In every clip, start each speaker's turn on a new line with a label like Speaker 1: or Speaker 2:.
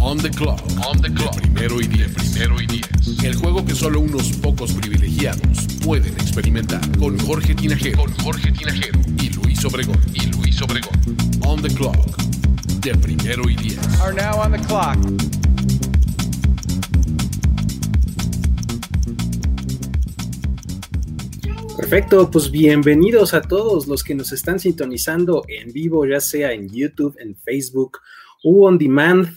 Speaker 1: On the clock.
Speaker 2: On the clock. De primero y diez. Primero y diez. El juego que solo unos pocos privilegiados pueden experimentar. Con Jorge Tinajero. Con Jorge Tinajero. Y Luis Obregón. Y Luis Obregón. On the clock. De primero y diez.
Speaker 1: Are now on the clock.
Speaker 3: Perfecto, pues bienvenidos a todos los que nos están sintonizando en vivo, ya sea en YouTube, en Facebook o on demand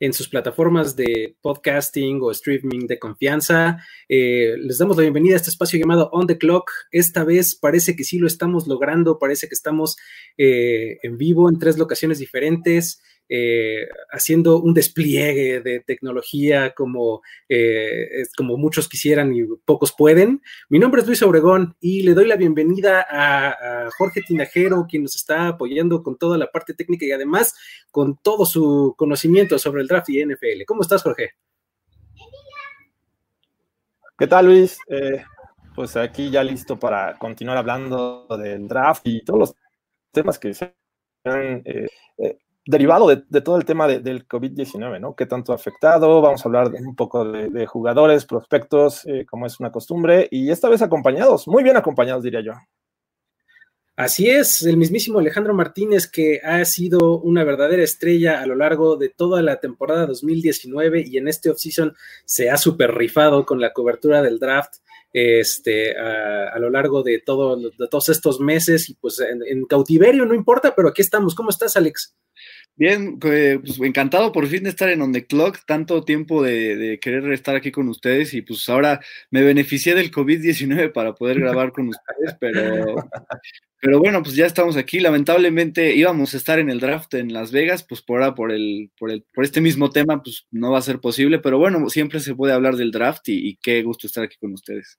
Speaker 3: en sus plataformas de podcasting o streaming de confianza. Eh, les damos la bienvenida a este espacio llamado On the Clock. Esta vez parece que sí lo estamos logrando, parece que estamos eh, en vivo en tres locaciones diferentes. Eh, haciendo un despliegue de tecnología como, eh, como muchos quisieran y pocos pueden. Mi nombre es Luis Obregón y le doy la bienvenida a, a, Jorge Tinajero, quien nos está apoyando con toda la parte técnica y además con todo su conocimiento sobre el draft y NFL. ¿Cómo estás, Jorge?
Speaker 4: ¿Qué tal, Luis? Eh, pues aquí ya listo para continuar hablando del draft y todos los temas que se han derivado de, todo el tema de, del COVID-19, ¿no? ¿Qué tanto ha afectado? Vamos a hablar un poco de, jugadores, prospectos, eh, como es una costumbre, y esta vez acompañados, muy bien acompañados, diría yo.
Speaker 3: Así es, el mismísimo Alejandro Martínez, que ha sido una verdadera estrella a lo largo de toda la temporada 2019 y en este offseason se ha super rifado con la cobertura del draft este, a, lo largo de, todo, de todos estos meses y pues en cautiverio, no importa, pero aquí estamos. ¿Cómo estás, Alex?
Speaker 5: Bien, pues encantado por fin de estar en On The Clock, tanto tiempo de, de, querer estar aquí con ustedes y pues ahora me beneficié del COVID-19 para poder grabar con ustedes, pero, pero bueno, pues ya estamos aquí. Lamentablemente íbamos a estar en el draft en Las Vegas, pues por ahora por, el, por, el, por este mismo tema pues no va a ser posible, pero bueno, siempre se puede hablar del draft y, qué gusto estar aquí con ustedes.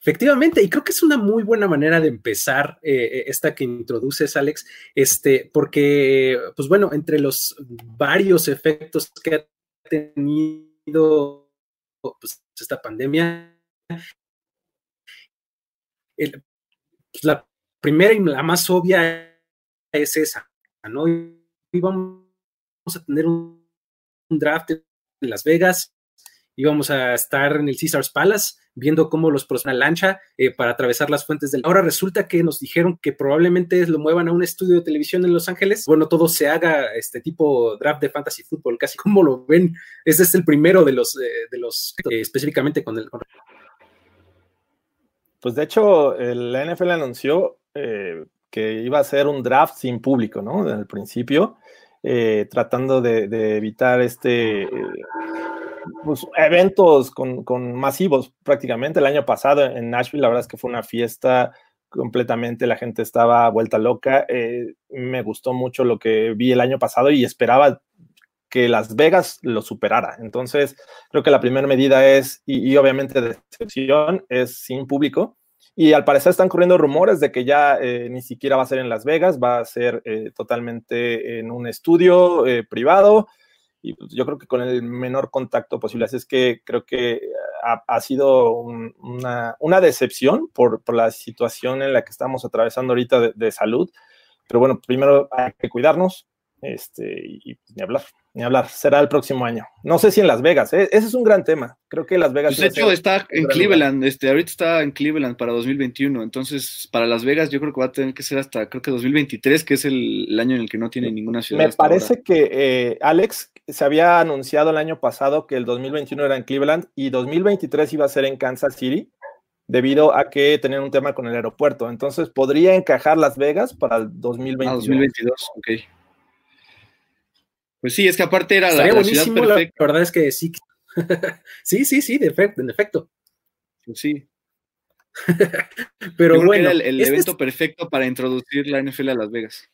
Speaker 3: Efectivamente, y creo que es una muy buena manera de empezar eh, esta que introduces, Alex, este, porque, pues bueno, entre los varios efectos que ha tenido pues, esta pandemia, el, pues, primera y la más obvia es esa, ¿no? Y vamos a tener un, draft en Las Vegas, íbamos a estar en el Caesars Palace viendo cómo los una lancha eh, para atravesar las fuentes del. Ahora resulta que nos dijeron que probablemente lo muevan a un estudio de televisión en Los Ángeles. Bueno, todo se haga este tipo draft de fantasy fútbol, casi como lo ven. Este es el primero de los, eh, de los eh, específicamente con el.
Speaker 4: Pues de hecho, la NFL anunció eh, que iba a ser un draft sin público, ¿no? Desde el principio, tratando de, evitar este pues, eventos con, con, masivos prácticamente. El año pasado en Nashville, la verdad es que fue una fiesta completamente, la gente estaba vuelta loca. Eh, me gustó mucho lo que vi el año pasado y esperaba que Las Vegas lo superara. Entonces, creo que la primera medida es, y, y obviamente de excepción, es sin público. Y al parecer están corriendo rumores de que ya eh, ni siquiera va a ser en Las Vegas, va a ser eh, totalmente en un estudio eh, privado y pues yo creo que con el menor contacto posible. Así es que creo que ha, sido un, una, decepción por, por, la situación en la que estamos atravesando ahorita de, salud. Pero bueno, primero hay que cuidarnos este, y, y ni hablar, ni hablar. Será el próximo año. No sé si en Las Vegas, ¿eh? ese es un gran tema. Creo que Las Vegas.
Speaker 5: Pues de hecho, está en Cleveland, este, ahorita está en Cleveland para 2021. Entonces, para Las Vegas, yo creo que va a tener que ser hasta creo que 2023, que es el, el año en el que no tiene ninguna ciudad.
Speaker 4: Me parece ahora. que, eh, Alex, se había anunciado el año pasado que el 2021 era en Cleveland y 2023 iba a ser en Kansas City debido a que tenían un tema con el aeropuerto. Entonces, podría encajar Las Vegas para el 2022.
Speaker 5: Ah, 2022, ok. Pues sí, es que aparte era la, la, ciudad perfecta.
Speaker 3: La verdad es que sí. sí, sí, sí, de efecto, en efecto.
Speaker 5: Pues sí.
Speaker 3: Pero bueno.
Speaker 5: era el, el este evento es... perfecto para introducir la NFL a Las Vegas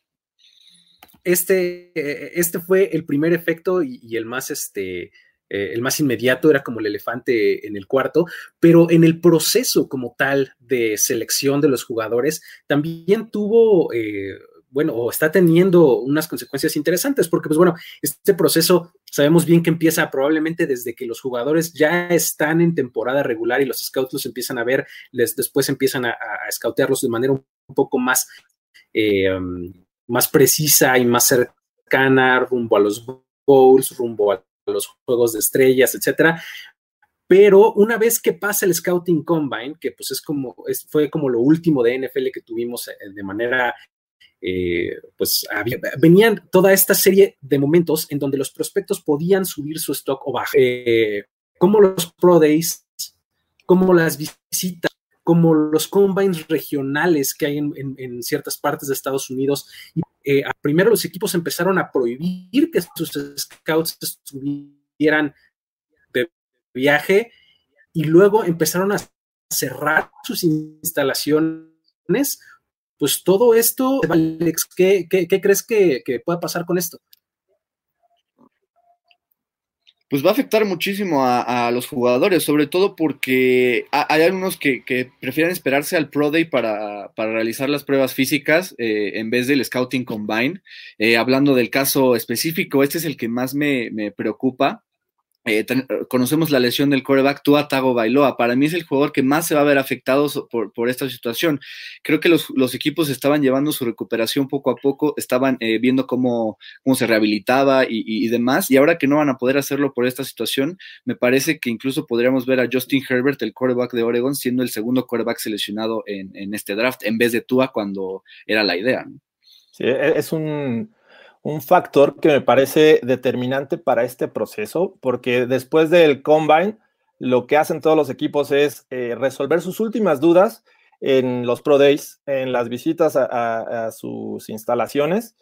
Speaker 3: este, este fue el primer efecto y, y el más este, eh, el más inmediato, era como el elefante en el cuarto, pero en el proceso como tal de selección de los jugadores también tuvo... Eh, bueno, o está teniendo unas consecuencias interesantes, porque pues bueno, este proceso sabemos bien que empieza probablemente desde que los jugadores ya están en temporada regular y los scouts los empiezan a ver, les, después empiezan a, a de manera un, poco más, eh, más precisa y más cercana rumbo a los bowls, rumbo a los juegos de estrellas, etcétera. Pero una vez que pasa el Scouting Combine, que pues es como, es, fue como lo último de NFL que tuvimos eh, de manera eh, pues venían toda esta serie de momentos en donde los prospectos podían subir su stock o bajar, eh, como los Pro Days, como las visitas, como los combines regionales que hay en ciertas partes de Estados Unidos. Y eh, primero los equipos empezaron a prohibir que sus scouts estuvieran de viaje y luego empezaron a cerrar sus instalaciones pues todo esto, Alex, ¿qué, qué, qué crees que, que, pueda pasar con esto?
Speaker 5: Pues va a afectar muchísimo a, los jugadores, sobre todo porque hay algunos que, que prefieren esperarse al Pro Day para, para realizar las pruebas físicas eh, en vez del Scouting Combine. Eh, hablando del caso específico, este es el que más me, me preocupa eh, ten, conocemos la lesión del coreback Tua Tago Bailoa. Para mí es el jugador que más se va a ver afectado por, por esta situación. Creo que los, los, equipos estaban llevando su recuperación poco a poco, estaban eh, viendo cómo, cómo, se rehabilitaba y, y, demás. Y ahora que no van a poder hacerlo por esta situación, me parece que incluso podríamos ver a Justin Herbert, el coreback de Oregon, siendo el segundo coreback seleccionado en, en este draft, en vez de Tua cuando era la idea.
Speaker 4: Sí, e, es un un factor que me parece determinante para este proceso, porque después del combine, lo que hacen todos los equipos es eh, resolver sus últimas dudas en los Pro Days, en las visitas a, sus instalaciones.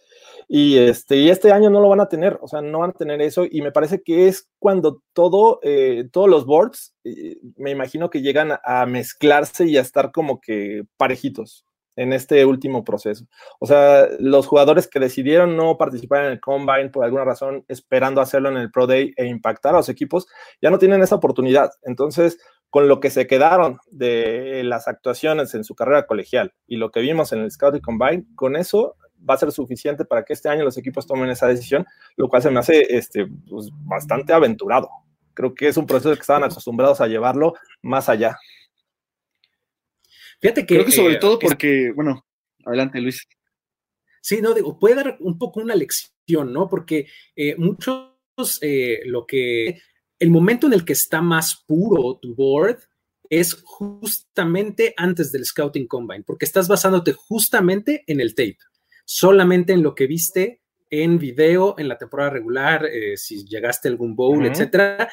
Speaker 4: Y este, y este año no lo van a tener, o sea, no van a tener eso. Y me parece que es cuando todo, eh, todos los boards, eh, me imagino que llegan a mezclarse y a estar como que parejitos en este último proceso. O sea, los jugadores que decidieron no participar en el combine por alguna razón, esperando hacerlo en el Pro Day e impactar a los equipos, ya no tienen esa oportunidad. Entonces, con lo que se quedaron de las actuaciones en su carrera colegial y lo que vimos en el Scouting Combine, con eso va a ser suficiente para que este año los equipos tomen esa decisión, lo cual se me hace este, pues, bastante aventurado. Creo que es un proceso que estaban acostumbrados a llevarlo más allá.
Speaker 5: Fíjate que. Creo que sobre eh, todo porque, es... bueno, adelante, Luis.
Speaker 3: Sí, no, digo, puede dar un poco una lección, ¿no? Porque eh, muchos, eh, lo que. El momento en el que está más puro tu board es justamente antes del Scouting Combine, porque estás basándote justamente en el tape, solamente en lo que viste en video, en la temporada regular, eh, si llegaste a algún bowl, uh -huh. etcétera,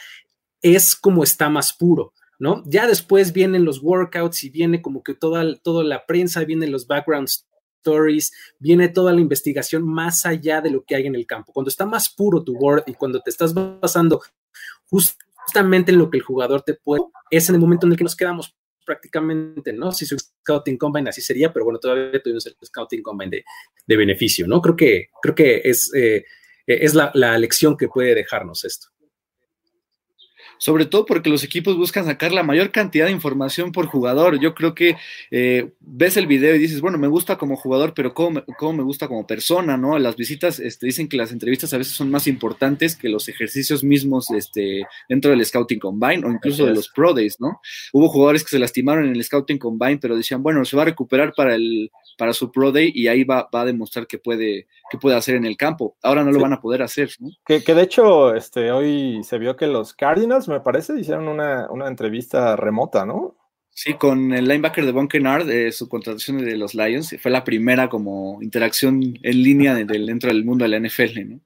Speaker 3: es como está más puro. ¿No? Ya después vienen los workouts y viene como que toda, toda la prensa, vienen los background stories, viene toda la investigación más allá de lo que hay en el campo. Cuando está más puro tu board y cuando te estás basando justamente en lo que el jugador te puede, es en el momento en el que nos quedamos prácticamente, ¿no? Si su scouting combine así sería, pero bueno, todavía tuvimos el scouting combine de, de beneficio, ¿no? Creo que, creo que es, eh, es la, la lección que puede dejarnos esto
Speaker 5: sobre todo porque los equipos buscan sacar la mayor cantidad de información por jugador. Yo creo que eh, ves el video y dices, bueno, me gusta como jugador, pero ¿cómo me, cómo me gusta como persona? ¿no? Las visitas este, dicen que las entrevistas a veces son más importantes que los ejercicios mismos este, dentro del Scouting Combine o incluso de los Pro Days, ¿no? Hubo jugadores que se lastimaron en el Scouting Combine, pero decían, bueno, se va a recuperar para, el, para su Pro Day y ahí va, va a demostrar que puede, que puede hacer en el campo. Ahora no lo sí. van a poder hacer, ¿no?
Speaker 4: Que, que de hecho, este, hoy se vio que los Cardinals me parece, hicieron una, una entrevista remota, ¿no?
Speaker 5: Sí, con el linebacker de Von Kennard, eh, su contratación de los Lions, fue la primera como interacción en línea de, de, dentro del mundo de la NFL, ¿no?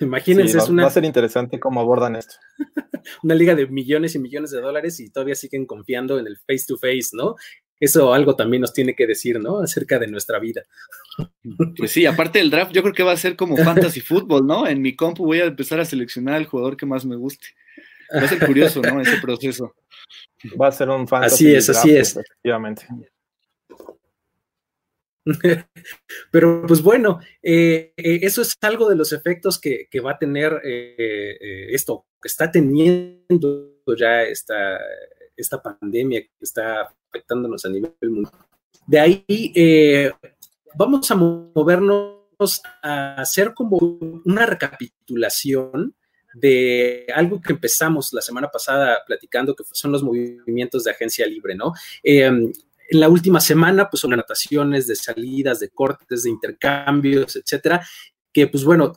Speaker 3: Imagínense,
Speaker 4: sí, va,
Speaker 3: es una...
Speaker 4: va a ser interesante cómo abordan esto.
Speaker 3: una liga de millones y millones de dólares y todavía siguen confiando en el face to face, ¿no? Eso algo también nos tiene que decir, ¿no? Acerca de nuestra vida.
Speaker 5: Pues sí, aparte del draft, yo creo que va a ser como fantasy fútbol, ¿no? En mi compu voy a empezar a seleccionar al jugador que más me guste. Va a ser curioso, ¿no? Ese proceso.
Speaker 4: Va a ser un fantasy.
Speaker 3: Así es, así es.
Speaker 4: Efectivamente.
Speaker 3: Pero pues bueno, eh, eh, eso es algo de los efectos que, que va a tener eh, eh esto, que está teniendo ya esta, esta pandemia que está afectándonos a nivel mundial. De ahí eh, vamos a movernos a hacer como una recapitulación de algo que empezamos la semana pasada platicando, que son los movimientos de agencia libre, ¿no? Eh, en la última semana, pues son anotaciones de salidas, de cortes, de intercambios, etcétera, que pues bueno,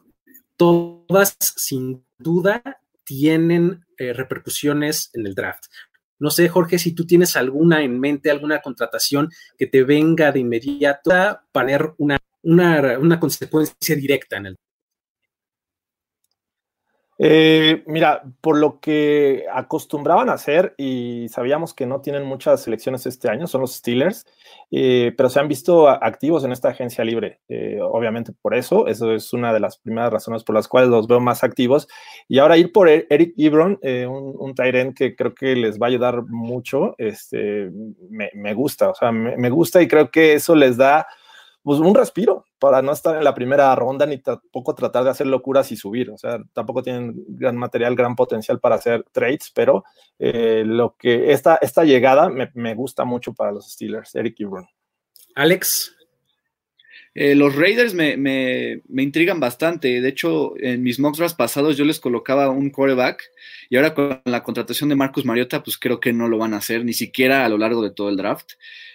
Speaker 3: todas sin duda tienen eh, repercusiones en el draft. No sé, Jorge, si tú tienes alguna en mente, alguna contratación que te venga de inmediato a poner una, una, una consecuencia directa en el
Speaker 4: eh, mira, por lo que acostumbraban a hacer y sabíamos que no tienen muchas selecciones este año, son los Steelers, eh, pero se han visto activos en esta agencia libre. Eh, obviamente por eso, eso es una de las primeras razones por las cuales los veo más activos. Y ahora ir por e-, Eric Ebron, un, un que creo que les va a ayudar mucho, este, me, gusta, o sea, me gusta y creo que eso les da pues, un respiro para no estar en la primera ronda ni tampoco tratar de hacer locuras y subir. O sea, tampoco tienen gran material, gran potencial para hacer trades, pero eh, lo que esta, esta llegada me, gusta mucho para los Steelers, Eric Ebron.
Speaker 3: Alex.
Speaker 5: Eh, los Raiders me, me, me, intrigan bastante. De hecho, en mis mock drafts pasados yo les colocaba un quarterback y ahora con la contratación de Marcus Mariota, pues creo que no lo van a hacer ni siquiera a lo largo de todo el draft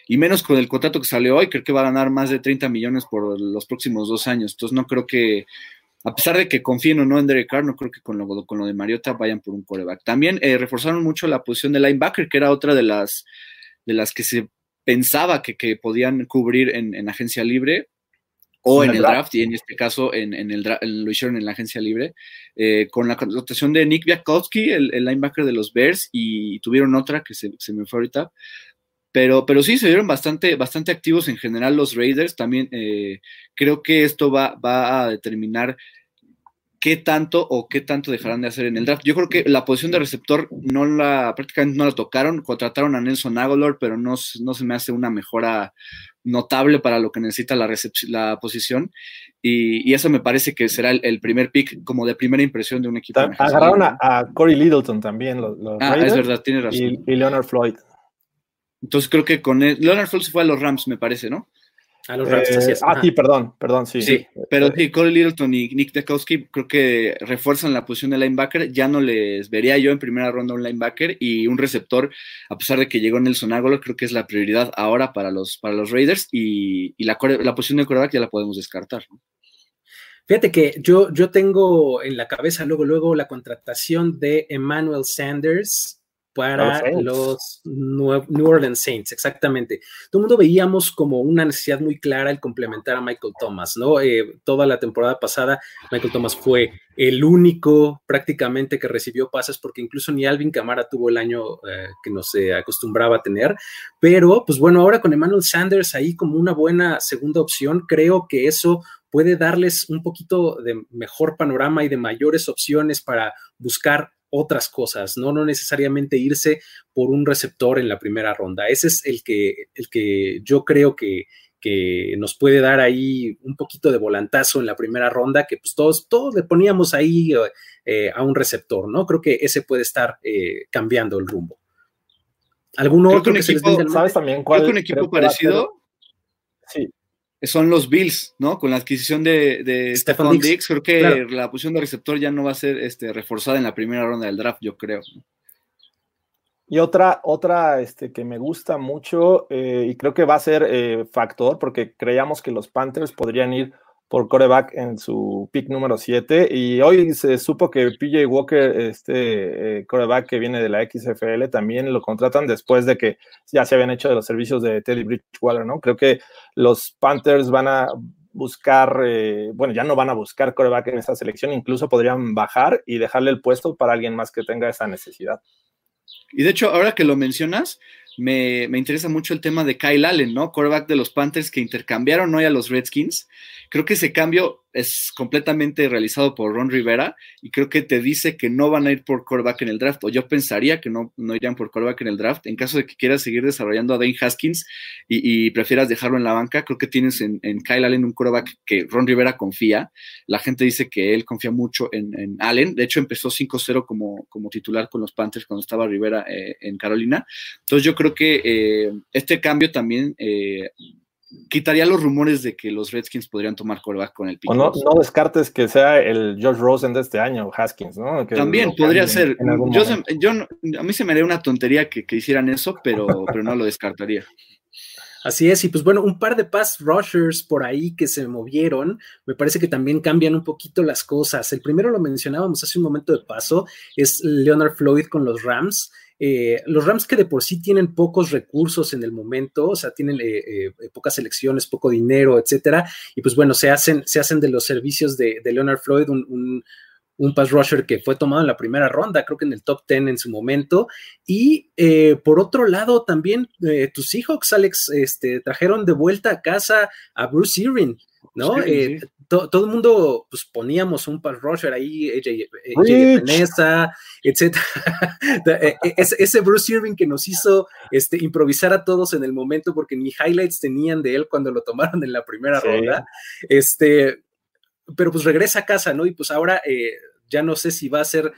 Speaker 5: y menos con el contrato que salió hoy, creo que va a ganar más de 30 millones por los próximos dos años. Entonces no creo que, a pesar de que confíen o no en Derek Carr, no creo que con lo, con lo de Mariota vayan por un coreback. También eh, reforzaron mucho la posición de linebacker, que era otra de las, de las que se pensaba que, podían cubrir en, agencia libre o en, el draft, y en este caso en, el lo hicieron en la agencia libre, eh, con la contratación de Nick Biakowski, el, linebacker de los Bears, y tuvieron otra que se, se me fue ahorita, pero, pero sí, se vieron bastante, bastante activos en general los Raiders. También eh, creo que esto va, va a determinar qué tanto o qué tanto dejarán de hacer en el draft. Yo creo que la posición de receptor no la, prácticamente no la tocaron, contrataron a Nelson Aguilar, pero no, no se me hace una mejora notable para lo que necesita la, la posición. Y, eso me parece que será el, primer pick como de primera impresión de un equipo.
Speaker 4: Agarraron a, Corey Littleton también, los,
Speaker 5: ah, es verdad, tiene razón.
Speaker 4: y Leonard Floyd.
Speaker 5: Entonces creo que con él, Leonard se fue a los Rams, me parece, ¿no?
Speaker 3: A los Rams,
Speaker 4: eh, Ah, sí, perdón, perdón, sí.
Speaker 5: Sí, pero sí, Corey Littleton y Nick Dekowski creo que refuerzan la posición de linebacker. Ya no les vería yo en primera ronda un linebacker y un receptor, a pesar de que llegó Nelson Aguilar, creo que es la prioridad ahora para los, para los Raiders y, la, la, posición de quarterback ya la podemos descartar.
Speaker 3: Fíjate que yo, yo tengo en la cabeza luego, luego la contratación de Emmanuel Sanders para los New Orleans Saints, exactamente. Todo el mundo veíamos como una necesidad muy clara el complementar a Michael Thomas, ¿no? Eh, toda la temporada pasada, Michael Thomas fue el único prácticamente que recibió pases, porque incluso ni Alvin Camara tuvo el año eh, que nos acostumbraba a tener. Pero, pues bueno, ahora con Emmanuel Sanders ahí como una buena segunda opción, creo que eso puede darles un poquito de mejor panorama y de mayores opciones para buscar otras cosas, ¿no? No necesariamente irse por un receptor en la primera ronda. Ese es el que, el que yo creo que, que nos puede dar ahí un poquito de volantazo en la primera ronda, que pues todos, todos le poníamos ahí eh, a un receptor, ¿no? Creo que ese puede estar eh, cambiando el rumbo.
Speaker 5: ¿Algún otro que, se les ¿Sabes también cuál? un equipo parecido. Sí son los Bills, ¿no? Con la adquisición de, de Stefan Dix, creo que la posición de receptor ya no va a ser este, reforzada en la primera ronda del draft, yo creo.
Speaker 4: Y otra, otra este, que me gusta mucho eh, y creo que va a ser eh, factor, porque creíamos que los Panthers podrían ir por coreback en su pick número 7. Y hoy se supo que PJ Walker, este eh, coreback que viene de la XFL, también lo contratan después de que ya se habían hecho de los servicios de Teddy Bridgewater, ¿no? Creo que los Panthers van a buscar, eh, bueno, ya no van a buscar coreback en esa selección, incluso podrían bajar y dejarle el puesto para alguien más que tenga esa necesidad.
Speaker 5: Y de hecho, ahora que lo mencionas, me, interesa mucho el tema de Kyle Allen, ¿no? Quarterback de los Panthers que intercambiaron hoy a los Redskins. Creo que ese cambio es completamente realizado por Ron Rivera y creo que te dice que no van a ir por quarterback en el draft, o yo pensaría que no, no irían por quarterback en el draft. En caso de que quieras seguir desarrollando a Dane Haskins y, prefieras dejarlo en la banca, creo que tienes en, Kyle Allen un quarterback que Ron Rivera confía. La gente dice que él confía mucho en, Allen. De hecho, empezó 5-0 como, como titular con los Panthers cuando estaba Rivera eh, en Carolina. Entonces yo creo que eh, este cambio también... Eh, quitaría los rumores de que los Redskins podrían tomar coreback con el
Speaker 4: pick. O no, no, descartes que sea el George Rosen de este año, Haskins, ¿no?
Speaker 5: También podría ser. Yo, a mí se me haría una tontería que, hicieran eso, pero, pero no lo descartaría.
Speaker 3: Así es, y pues bueno, un par de pass rushers por ahí que se movieron, me parece que también cambian un poquito las cosas. El primero lo mencionábamos hace un momento de paso, es Leonard Floyd con los Rams. Eh, los Rams que de por sí tienen pocos recursos en el momento, o sea, tienen eh, eh, pocas elecciones, poco dinero, etcétera, y pues bueno, se hacen, se hacen de los servicios de, Leonard Floyd un, un, pass rusher que fue tomado en la primera ronda, creo que en el top 10 en su momento. Y por otro lado, también tus Seahawks, Alex, este, trajeron de vuelta a casa a Bruce Irving, ¿no? Todo el mundo, pues poníamos un pass rusher ahí, AJ, Peneza, etc. E, e, ese Bruce Irving que nos hizo este, improvisar a todos en el momento, porque ni highlights tenían de él cuando lo tomaron en la primera ronda. Este, pero pues regresa a casa, ¿no? Y pues ahora eh, ya no sé si va a ser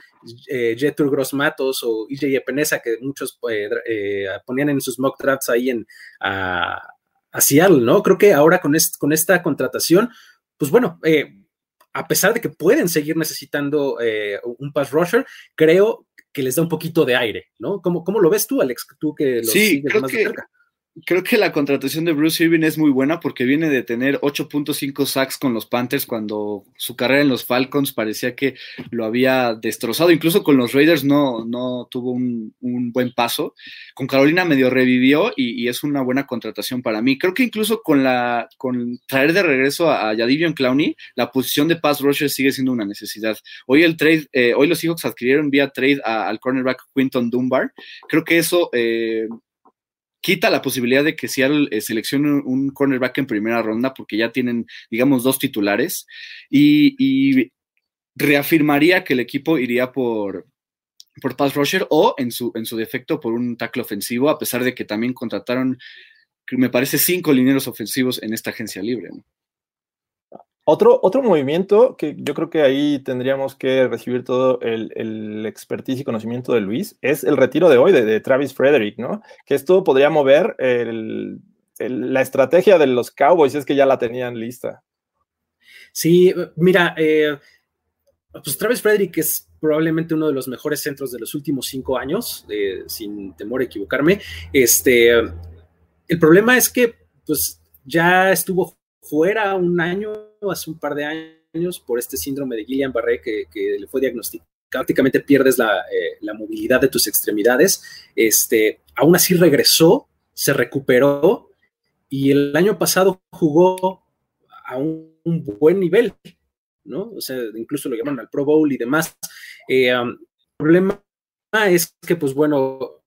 Speaker 3: eh, Jetur Gross Matos o EJ Peneza, que muchos eh, eh, ponían en sus mock drafts ahí en a, a Seattle, ¿no? Creo que ahora con, con esta contratación pues bueno, eh, a pesar de que pueden seguir necesitando eh, un pass rusher, creo que les da un poquito de aire, ¿no? ¿Cómo, cómo lo ves tú, Alex? Tú que lo
Speaker 5: sí, sigues más de cerca creo que la contratación de Bruce Irving es muy buena porque viene de tener 8.5 sacks con los Panthers cuando su carrera en los Falcons parecía que lo había destrozado. Incluso con los Raiders no, no tuvo un, buen paso. Con Carolina medio revivió y, es una buena contratación para mí. Creo que incluso con la con traer de regreso a, a Yadivion Clowney, la posición de pass rusher sigue siendo una necesidad. Hoy el trade, eh, hoy los Seahawks adquirieron vía trade al cornerback Quinton Dunbar. Creo que eso eh, quita la posibilidad de que Seattle eh, seleccione un cornerback en primera ronda porque ya tienen, digamos, dos titulares y, reafirmaría que el equipo iría por, por pass rusher o en su, en su defecto por un tackle ofensivo, a pesar de que también contrataron, me parece, cinco lineros ofensivos en esta agencia libre. ¿no?
Speaker 4: Otro, otro movimiento que yo creo que ahí tendríamos que recibir todo el, el expertise y conocimiento de Luis es el retiro de hoy de, Travis Frederick, ¿no? Que esto podría mover la estrategia de los Cowboys, es que ya la tenían lista.
Speaker 3: Sí, mira, eh, pues Travis Frederick es probablemente uno de los mejores centros de los últimos cinco años, sin temor a equivocarme. Este, el problema es que, pues, ya estuvo fuera un año, hace un par de años, por este síndrome de Guillain-Barré que, le fue diagnosticado. Prácticamente pierdes eh, la, movilidad de tus extremidades. Este, aún así regresó, se recuperó y el año pasado jugó a un, buen nivel, ¿no? O sea, incluso lo llamaron al Pro Bowl y demás. Eh, el problema es que, pues bueno,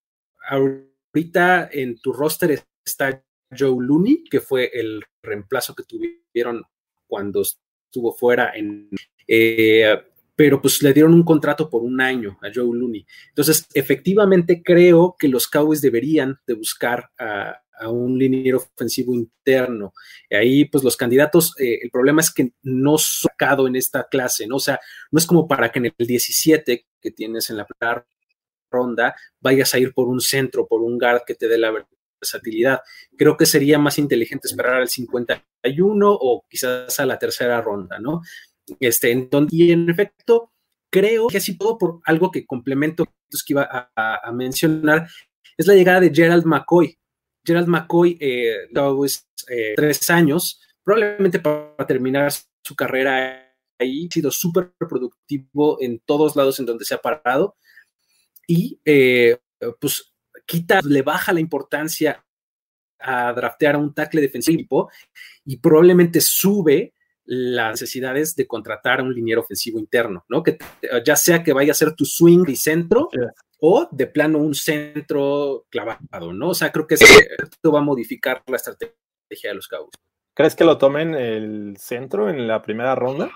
Speaker 3: ahorita en tu roster está Joe Looney, que fue el reemplazo que tuvieron cuando estuvo fuera en... Eh, pero pues le dieron un contrato por un año a Joe Looney. Entonces, efectivamente creo que los Cowboys deberían de buscar a, un liniero ofensivo interno. Ahí, pues los candidatos, eh, el problema es que no sacado en esta clase, ¿no? O sea, no es como para que en el 17 que tienes en la ronda vayas a ir por un centro, por un guard que te dé la versatilidad. Creo que sería más inteligente esperar al 51 o quizás a la tercera ronda, ¿no? Este, y en efecto, creo que así todo por algo que complemento que iba a, mencionar, es la llegada de Gerald McCoy. Gerald McCoy, eh, eh, tres años, probablemente para terminar su carrera ahí, ha sido súper productivo en todos lados en donde se ha parado. Y eh, pues quita, le baja la importancia a draftear a un tackle defensivo y probablemente sube las necesidades de contratar a un liniero ofensivo interno, ¿no? Que ya sea que vaya a ser tu swing y centro o de plano un centro clavado, ¿no? O sea, creo que esto va a modificar la estrategia de los Cowboys.
Speaker 4: ¿Crees que lo tomen el centro en la primera ronda?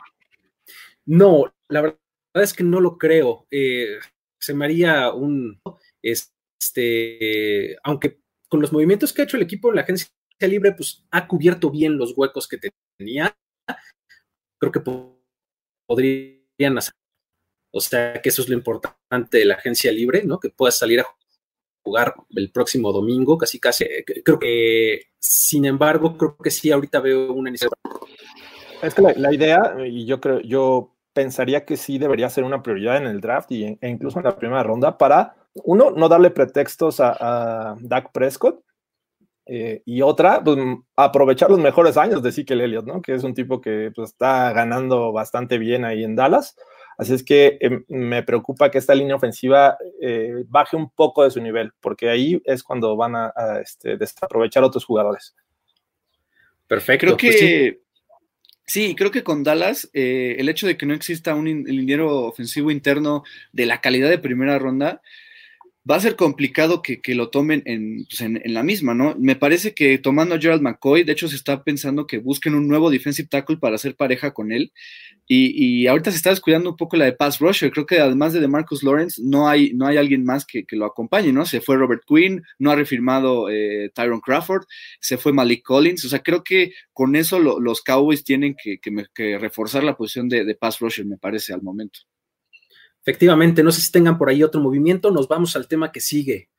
Speaker 3: No, la verdad es que no lo creo. Eh, se me haría un, este, aunque con los movimientos que ha hecho el equipo en la agencia libre, pues ha cubierto bien los huecos que tenía. Creo que podrían hacer. O sea, que eso es lo importante de la agencia libre, ¿no? Que puedas salir a jugar el próximo domingo, casi casi. Creo que, sin embargo, creo que sí, ahorita veo una iniciativa.
Speaker 4: Es que la, idea, y yo creo, yo pensaría que sí debería ser una prioridad en el draft y e incluso en la primera ronda para, uno, no darle pretextos a, a Dak Prescott, eh, y otra, pues, aprovechar los mejores años de Ezekiel Elliott, ¿no? Que es un tipo que pues, está ganando bastante bien ahí en Dallas. Así es que em, me preocupa que esta línea ofensiva eh, baje un poco de su nivel, porque ahí es cuando van a, este, desaprovechar otros jugadores.
Speaker 5: Perfecto. Creo pues que sí. creo que con Dallas eh, el hecho de que no exista un liniero ofensivo interno de la calidad de primera ronda va a ser complicado que, lo tomen pues, en, en, la misma, ¿no? Me parece que tomando a Gerald McCoy, de hecho se está pensando que busquen un nuevo defensive tackle para hacer pareja con él. Y, ahorita se está descuidando un poco la de pass rusher. Creo que además de Marcus Lawrence, no hay, no hay alguien más que, lo acompañe, ¿no? Se fue Robert Quinn, no ha refirmado eh, Tyron Crawford, se fue Malik Collins. O sea, creo que con eso los Cowboys tienen que, reforzar la posición de, de pass rusher, me parece, al momento.
Speaker 3: Efectivamente, no sé si tengan por ahí otro movimiento, nos vamos al tema que sigue.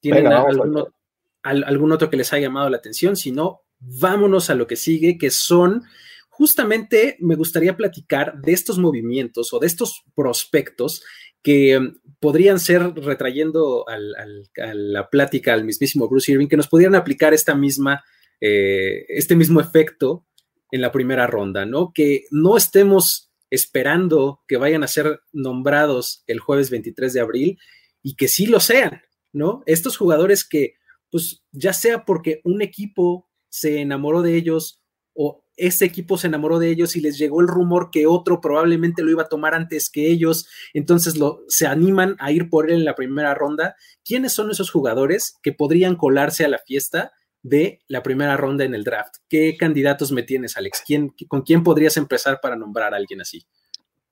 Speaker 3: ¿Tienen algún, otro que les haya llamado la atención? Si no, vámonos a lo que sigue, que son justamente me gustaría platicar de estos movimientos o de estos prospectos que um, podrían ser, retrayendo a la plática al mismísimo Bruce Irving, que nos pudieran aplicar esta misma, eh, este mismo efecto en la primera ronda, ¿no? Que no estemos esperando que vayan a ser nombrados el jueves 23 de abril y que sí lo sean, ¿no? Estos jugadores que, pues, ya sea porque un equipo se enamoró de ellos o ese equipo se enamoró de ellos y les llegó el rumor que otro probablemente lo iba a tomar antes que ellos, entonces lo, se animan a ir por él en la primera ronda. ¿Quiénes son esos jugadores que podrían colarse a la fiesta de la primera ronda en el draft. ¿Qué candidatos me tienes, Alex? ¿Quién, ¿Con quién podrías empezar para nombrar a alguien así?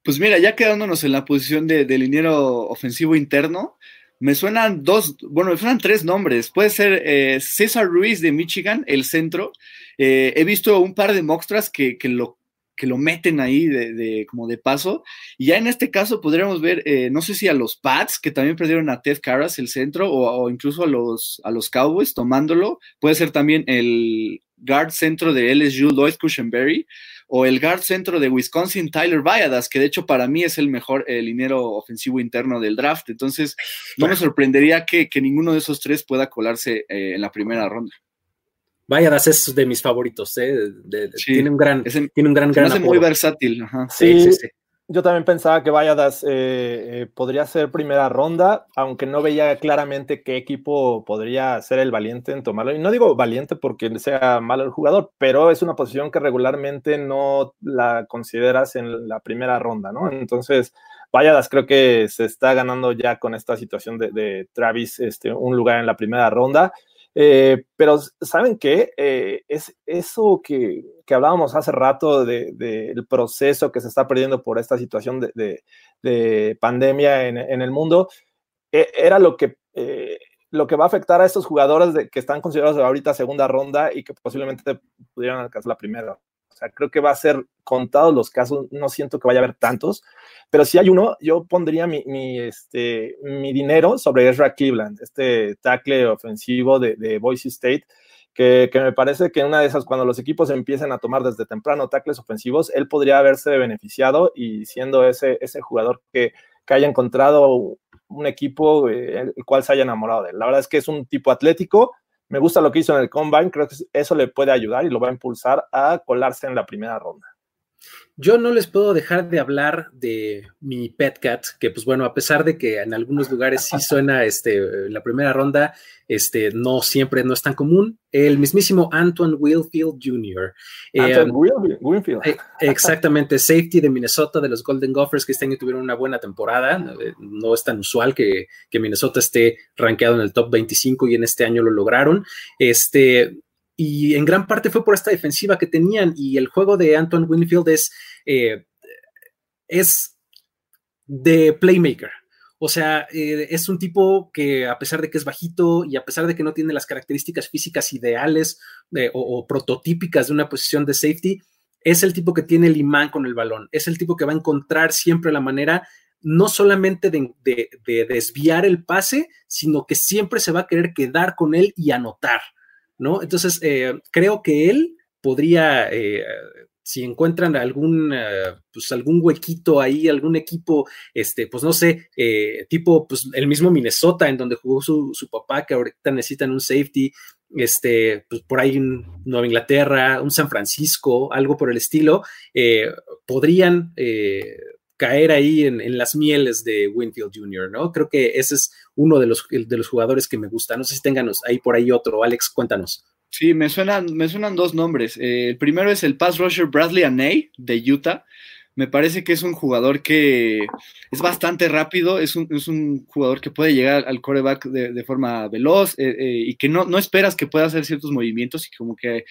Speaker 5: Pues mira, ya quedándonos en la posición de, de liniero ofensivo interno, me suenan dos, bueno, me suenan tres nombres. Puede ser eh, César Ruiz de Michigan, el centro. Eh, he visto un par de moxtras que, que lo que lo meten ahí de, como de paso. Y ya en este caso podríamos ver, eh, no sé si a los Pats, que también perdieron a Ted Carras, el centro, o, incluso a los, a los Cowboys tomándolo. Puede ser también el guard centro de LSU, Lloyd Cushenberry, o el guard centro de Wisconsin, Tyler Valladas, que de hecho para mí es el mejor el dinero ofensivo interno del draft. Entonces, no me sorprendería que, ninguno de esos tres pueda colarse eh, en la primera ronda.
Speaker 3: Vaya, es de mis favoritos, ¿eh? tiene un gran, tiene un gran, gran
Speaker 5: muy versátil.
Speaker 4: Sí, sí, Yo también pensaba que Valladas eh, eh, podría ser primera ronda, aunque no veía claramente qué equipo podría ser el valiente en tomarlo. Y no digo valiente porque sea malo el jugador, pero es una posición que regularmente no la consideras en la primera ronda, ¿no? Entonces, Valladas creo que se está ganando ya con esta situación de, de Travis este, un lugar en la primera ronda. Eh, pero, ¿saben qué? Eh, es eso que, que, hablábamos hace rato del de, proceso que se está perdiendo por esta situación de, de pandemia en, en, el mundo, e, era lo que, eh, lo que va a afectar a estos jugadores que están considerados ahorita segunda ronda y que posiblemente pudieran alcanzar la primera. O sea, creo que va a ser contados los casos, no siento que vaya a haber tantos, pero si hay uno, yo pondría mi, mi, este, mi dinero sobre Ezra Cleveland, este tackle ofensivo de, de Boise State, que, que, me parece que una de esas, cuando los equipos empiecen a tomar desde temprano tackles ofensivos, él podría haberse beneficiado y siendo ese, ese jugador que, que haya encontrado un equipo eh, el cual se haya enamorado de él. La verdad es que es un tipo atlético, me gusta lo que hizo en el combine, creo que eso le puede ayudar y lo va a impulsar a colarse en la primera ronda.
Speaker 3: Yo no les puedo dejar de hablar de mi pet cat, que pues bueno, a pesar de que en algunos lugares sí suena este, la primera ronda, este, no siempre no es tan común. El mismísimo Antoine Wilfield Jr.
Speaker 4: Antoine Wilfield.
Speaker 3: Eh, exactamente, safety de Minnesota, de los Golden Gophers, que este año tuvieron una buena temporada. Eh, no es tan usual que, que Minnesota esté rankeado en el top 25 y en este año lo lograron. Este, y en gran parte fue por esta defensiva que tenían y el juego de Anton Winfield es, eh, es de playmaker. O sea, eh, es un tipo que a pesar de que es bajito y a pesar de que no tiene las características físicas ideales eh, o, prototípicas de una posición de safety, es el tipo que tiene el imán con el balón, es el tipo que va a encontrar siempre la manera no solamente de, de desviar el pase, sino que siempre se va a querer quedar con él y anotar. ¿No? Entonces, eh, creo que él podría, eh, si encuentran algún, uh, pues algún huequito ahí, algún equipo, este, pues no sé, eh, tipo, pues el mismo Minnesota, en donde jugó su, su, papá, que ahorita necesitan un safety, este, pues por ahí un Nueva Inglaterra, un San Francisco, algo por el estilo, eh, podrían caer ahí en, las mieles de Winfield Jr., ¿no? Creo que ese es uno de los, de los jugadores que me gusta. No sé si tengan ahí por ahí otro. Alex, cuéntanos.
Speaker 5: Sí, me suenan, me suenan dos nombres. Eh, el primero es el pass rusher Bradley Aney de Utah. Me parece que es un jugador que es bastante rápido, es un, es un jugador que puede llegar al coreback de, de forma veloz eh, eh, y que no, no esperas que pueda hacer ciertos movimientos y como que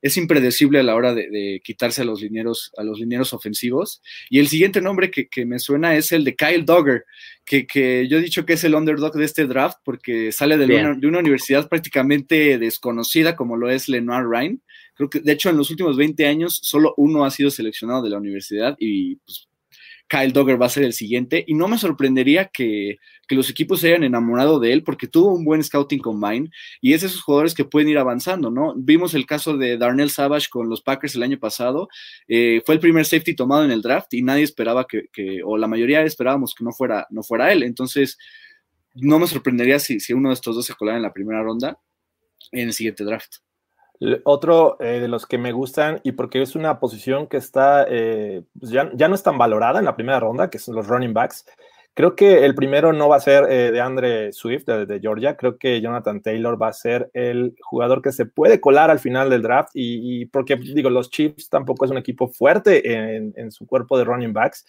Speaker 5: es impredecible a la hora de, de, quitarse a los linieros, a los linieros ofensivos. Y el siguiente nombre que, que me suena es el de Kyle Dogger, que, que, yo he dicho que es el underdog de este draft porque sale de una, de una, universidad prácticamente desconocida como lo es Lenoir Ryan. Creo que, de hecho, en los últimos 20 años solo uno ha sido seleccionado de la universidad y pues, Kyle Dogger va a ser el siguiente. Y no me sorprendería que, que, los equipos se hayan enamorado de él porque tuvo un buen scouting combine y es de esos jugadores que pueden ir avanzando, ¿no? Vimos el caso de Darnell Savage con los Packers el año pasado. Eh, fue el primer safety tomado en el draft y nadie esperaba que, que, o la mayoría esperábamos que no fuera, no fuera él. Entonces, no me sorprendería si, si uno de estos dos se colara en la primera ronda en el siguiente draft.
Speaker 4: Otro eh, de los que me gustan, y porque es una posición que está, eh, pues ya, ya, no es tan valorada en la primera ronda, que son los running backs. Creo que el primero no va a ser eh, de Andre Swift, de, de, Georgia. Creo que Jonathan Taylor va a ser el jugador que se puede colar al final del draft. Y, y porque, digo, los Chiefs tampoco es un equipo fuerte en, en su cuerpo de running backs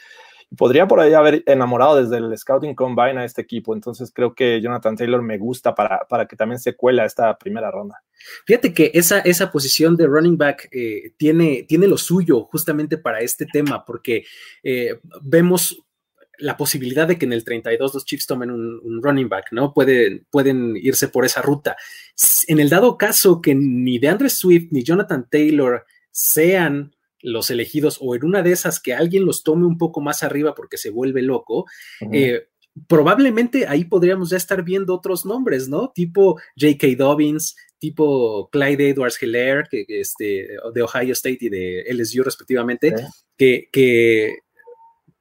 Speaker 4: podría por ahí haber enamorado desde el Scouting Combine a este equipo. Entonces creo que Jonathan Taylor me gusta para, para que también se cuela esta primera ronda.
Speaker 3: Fíjate que esa, esa posición de running back eh, tiene, tiene lo suyo justamente para este tema, porque eh, vemos la posibilidad de que en el 32 los Chiefs tomen un, un, running back, ¿no? Pueden, pueden irse por esa ruta. En el dado caso que ni DeAndre Swift ni Jonathan Taylor sean los elegidos o en una de esas que alguien los tome un poco más arriba porque se vuelve loco, uh -huh. eh, probablemente ahí podríamos ya estar viendo otros nombres, ¿no? Tipo J.K. Dobbins, tipo Clyde Edwards Hilaire, que, este, de Ohio State y de LSU respectivamente, que, que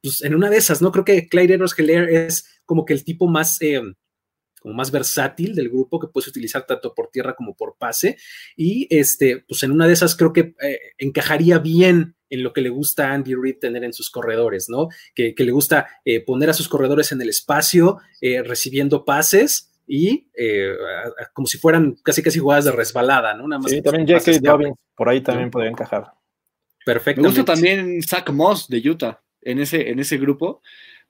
Speaker 3: pues en una de esas, ¿no? Creo que Clyde Edwards Hilaire es como que el tipo más... Eh, como más versátil del grupo que puedes utilizar tanto por tierra como por pase y este pues en una de esas creo que eh, encajaría bien en lo que le gusta a Andy Reid tener en sus corredores, ¿no? Que, que le gusta eh, poner a sus corredores en el espacio, eh, recibiendo pases y eh, como si fueran casi casi jugadas de resbalada, ¿no? Nada más
Speaker 4: sí, también J.K. Dobbins por ahí también ¿no? podría encajar.
Speaker 5: Perfecto. Me gusta también Zach Moss de Utah en ese, en ese grupo.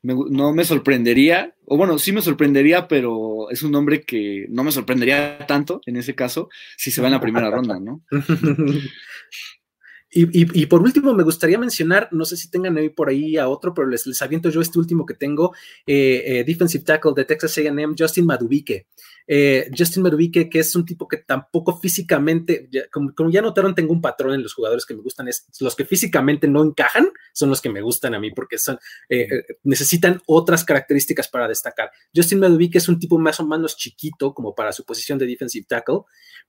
Speaker 5: Me, no me sorprendería, o bueno, sí me sorprendería, pero es un nombre que no me sorprendería tanto en ese caso si se va en la primera ronda, ¿no?
Speaker 3: Y, por último, me gustaría mencionar, no sé si tengan ahí por ahí a otro, pero les, aviento yo este último que tengo, eh, eh, defensive tackle de Texas A&M, Justin Madubique. Eh, Justin Madubique, que es un tipo que tampoco físicamente, como, ya notaron, tengo un patrón en los jugadores que me gustan, es los que físicamente no encajan, son los que me gustan a mí, porque son, necesitan otras características para destacar. Justin Madubique es un tipo más o menos chiquito, como para su posición de defensive tackle,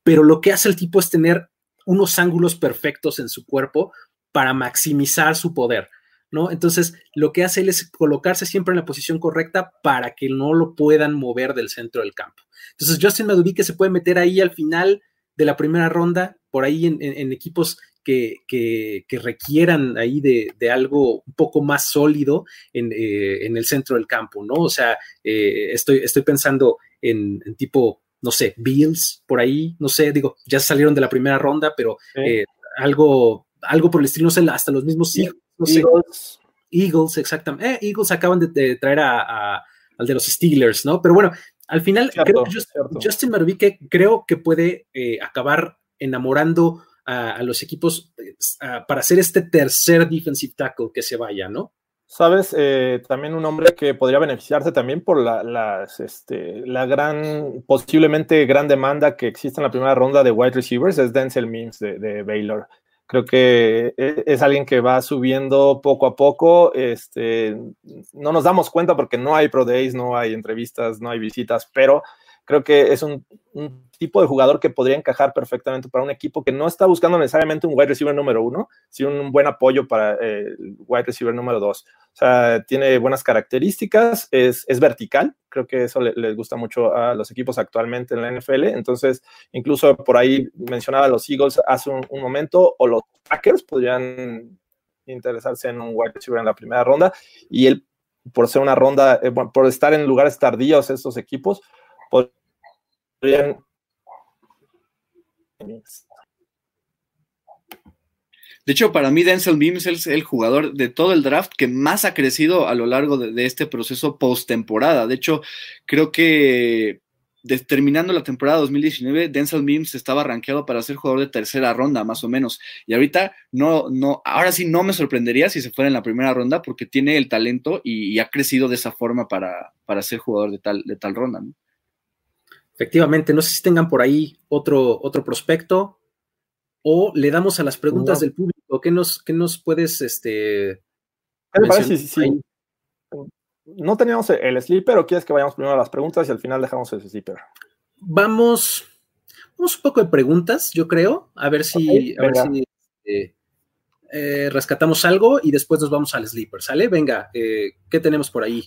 Speaker 3: pero lo que hace el tipo es tener unos ángulos perfectos en su cuerpo para maximizar su poder, ¿no? Entonces, lo que hace él es colocarse siempre en la posición correcta para que no lo puedan mover del centro del campo. Entonces, Justin Madubique se puede meter ahí al final de la primera ronda, por ahí en, equipos que, que, que, requieran ahí de, de, algo un poco más sólido en, eh, en, el centro del campo, ¿no? O sea, eh, estoy, estoy pensando en, en tipo no sé, Bills, por ahí, no sé, digo, ya salieron de la primera ronda, pero sí. eh, algo, algo por el estilo, no sé, hasta los mismos Eagles, no sé, Eagles. Eagles, exactamente. Eh, Eagles acaban de, de traer a, a, al de los Steelers, ¿no? Pero bueno, al final,
Speaker 4: cierto,
Speaker 3: creo que Just, Justin Marubique creo que puede eh, acabar enamorando a, a los equipos a, para hacer este tercer defensive tackle que se vaya, ¿no?
Speaker 4: Sabes, eh, también un hombre que podría beneficiarse también por la, las, este, la gran, posiblemente gran demanda que existe en la primera ronda de wide receivers es Denzel Mims de, de Baylor. Creo que e, es alguien que va subiendo poco a poco. Este, no nos damos cuenta porque no hay pro days, no hay entrevistas, no hay visitas, pero creo que es un, tipo de jugador que podría encajar perfectamente para un equipo que no está buscando necesariamente un wide receiver número uno, sino un buen apoyo para eh, el wide receiver número dos. O sea, tiene buenas características, es, es vertical, creo que eso le, les gusta mucho a los equipos actualmente en la NFL. Entonces, incluso por ahí mencionaba los Eagles hace un, un momento, o los Packers podrían interesarse en un wide receiver en la primera ronda, y él, por ser una ronda, eh, por estar en lugares tardíos estos equipos, podrían
Speaker 5: de hecho, para mí Denzel Mims es el jugador de todo el draft que más ha crecido a lo largo de, este proceso post-temporada. De hecho, creo que terminando la temporada 2019, Denzel Mims estaba rankeado para ser jugador de tercera ronda, más o menos. Y ahorita no, no, ahora sí no me sorprendería si se fuera en la primera ronda porque tiene el talento y, y ha crecido de esa forma para, para ser jugador de tal, de tal ronda. ¿no?
Speaker 3: Efectivamente, no sé si tengan por ahí otro, otro prospecto o le damos a las preguntas no. del público. ¿Qué nos, qué nos puedes este,
Speaker 4: ¿Qué parece? Sí, sí. No teníamos el sleeper o quieres que vayamos primero a las preguntas y al final dejamos el sleeper.
Speaker 3: Vamos, vamos un poco de preguntas, yo creo, a ver si, okay, a ver si eh, eh, rescatamos algo y después nos vamos al sleeper, ¿sale? Venga, eh, ¿qué tenemos por ahí?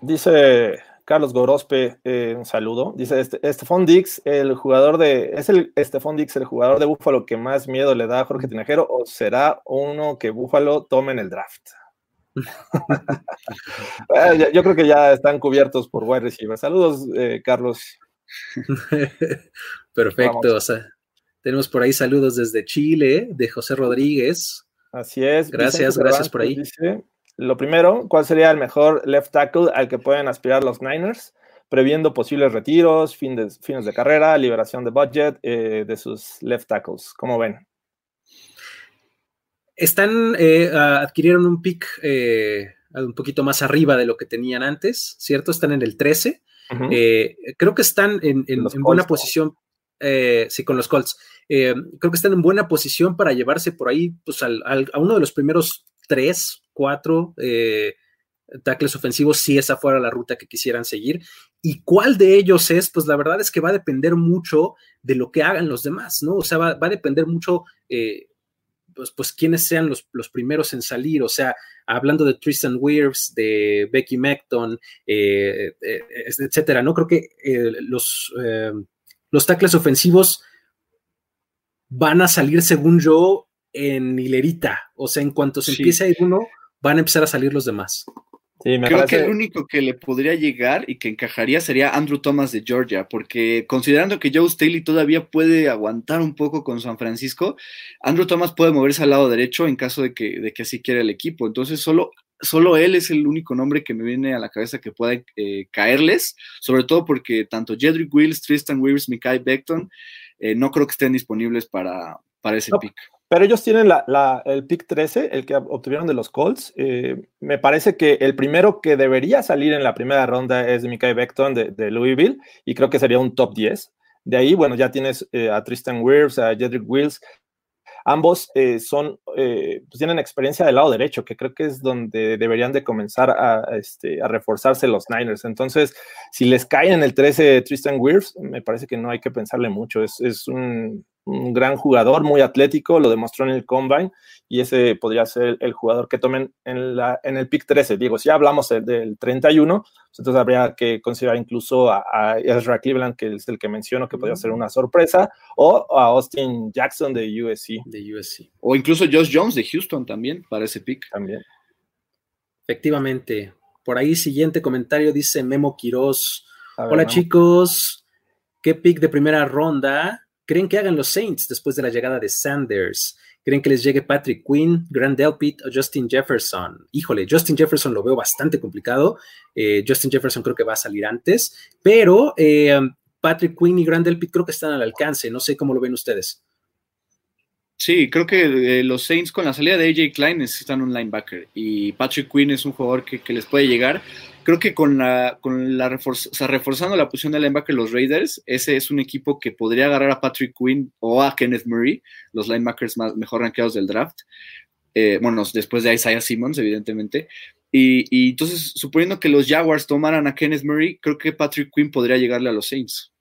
Speaker 4: Dice Carlos Gorospe, eh, un saludo. Dice este, Estefón Dix, el jugador de. ¿Es el Estefón Dix el jugador de Búfalo que más miedo le da a Jorge Tinajero o será uno que Búfalo tome en el draft? bueno, yo creo que ya están cubiertos por wide receiver. Saludos, eh, Carlos.
Speaker 3: Perfecto. O sea, tenemos por ahí saludos desde Chile, de José Rodríguez.
Speaker 4: Así es.
Speaker 3: Gracias, Vicente gracias por ahí.
Speaker 4: Dice, lo primero, ¿cuál sería el mejor left tackle al que pueden aspirar los Niners? Previendo posibles retiros, fin de, fines de carrera, liberación de budget eh, de sus left tackles. ¿Cómo ven?
Speaker 3: Están, eh, adquirieron un pick eh, un poquito más arriba de lo que tenían antes, ¿cierto? Están en el 13. Uh -huh. creo que están en, en, en Colts, buena posición. sí, con los Colts. creo que están en buena posición para llevarse por ahí pues, al, al, a uno de los primeros tres, cuatro eh, tackles ofensivos si esa fuera la ruta que quisieran seguir. ¿Y cuál de ellos es? Pues la verdad es que va a depender mucho de lo que hagan los demás, ¿no? O sea, va, va a depender mucho, eh, pues, pues quiénes sean los, los, primeros en salir. O sea, hablando de Tristan Wirfs, de Becky Macton, eh, etcétera, ¿no? Creo que eh, los, los tackles ofensivos van a salir, según yo, en hilerita. O sea, en cuanto se sí. empiece a ir uno, van a empezar a salir los demás.
Speaker 5: Sí, Creo parece... que el único que le podría llegar y que encajaría sería Andrew Thomas de Georgia, porque considerando que Joe Staley todavía puede aguantar un poco con San Francisco, Andrew Thomas puede moverse al lado derecho en caso de que, de que así quiera el equipo. Entonces, solo, solo él es el único nombre que me viene a la cabeza que pueda eh, caerles, sobre todo porque tanto Jedrick Wills, Tristan Weaves, Mikai Beckton, eh, no creo que estén disponibles para, para ese no. pick.
Speaker 4: Pero ellos tienen la, la, el pick 13, el que obtuvieron de los Colts. Eh, me parece que el primero que debería salir en la primera ronda es Mikai Beckton de, de, Louisville y creo que sería un top 10. De ahí, bueno, ya tienes eh, a Tristan Wirfs, a Jedrick Wills. Ambos eh, son, pues tienen experiencia del lado derecho, que creo que es donde deberían de comenzar a, a, este, a reforzarse los Niners. Entonces, si les cae en el 13 Tristan Wirfs, me parece que no hay que pensarle mucho. Es, es un, un gran jugador, muy atlético, lo demostró en el Combine y ese podría ser el jugador que tomen en, la, en el pick 13. Digo, si hablamos del, del 31, pues entonces habría que considerar incluso a, a, Ezra Cleveland, que es el que menciono, que podría ser una sorpresa, o a Austin Jackson de USC.
Speaker 3: De USC.
Speaker 5: O incluso Josh Jones de Houston también, para ese pick.
Speaker 4: También.
Speaker 3: Efectivamente. Por ahí, siguiente comentario dice Memo Quiroz. Hola Memo. chicos, ¿qué pick de primera ronda creen que hagan los Saints después de la llegada de Sanders? ¿Creen que les llegue Patrick Quinn, Grant Delpit o Justin Jefferson? Híjole, Justin Jefferson lo veo bastante complicado. Eh, Justin Jefferson creo que va a salir antes, pero eh, Patrick Quinn y Grand Delpit creo que están al alcance. No sé cómo lo ven ustedes.
Speaker 5: Sí, creo que eh, los Saints con la salida de AJ Klein necesitan un linebacker y Patrick Quinn es un jugador que les puede llegar. Creo que con la, con la reforzando la posición de linebacker los Raiders, ese es un equipo que podría agarrar a Patrick Quinn o a Kenneth Murray, los linebackers más, mejor rankeados del draft. Eh, bueno, después de Isaiah Simmons, evidentemente. Y, y entonces, suponiendo que los Jaguars tomaran a Kenneth Murray, creo que Patrick Quinn podría llegarle a los Saints.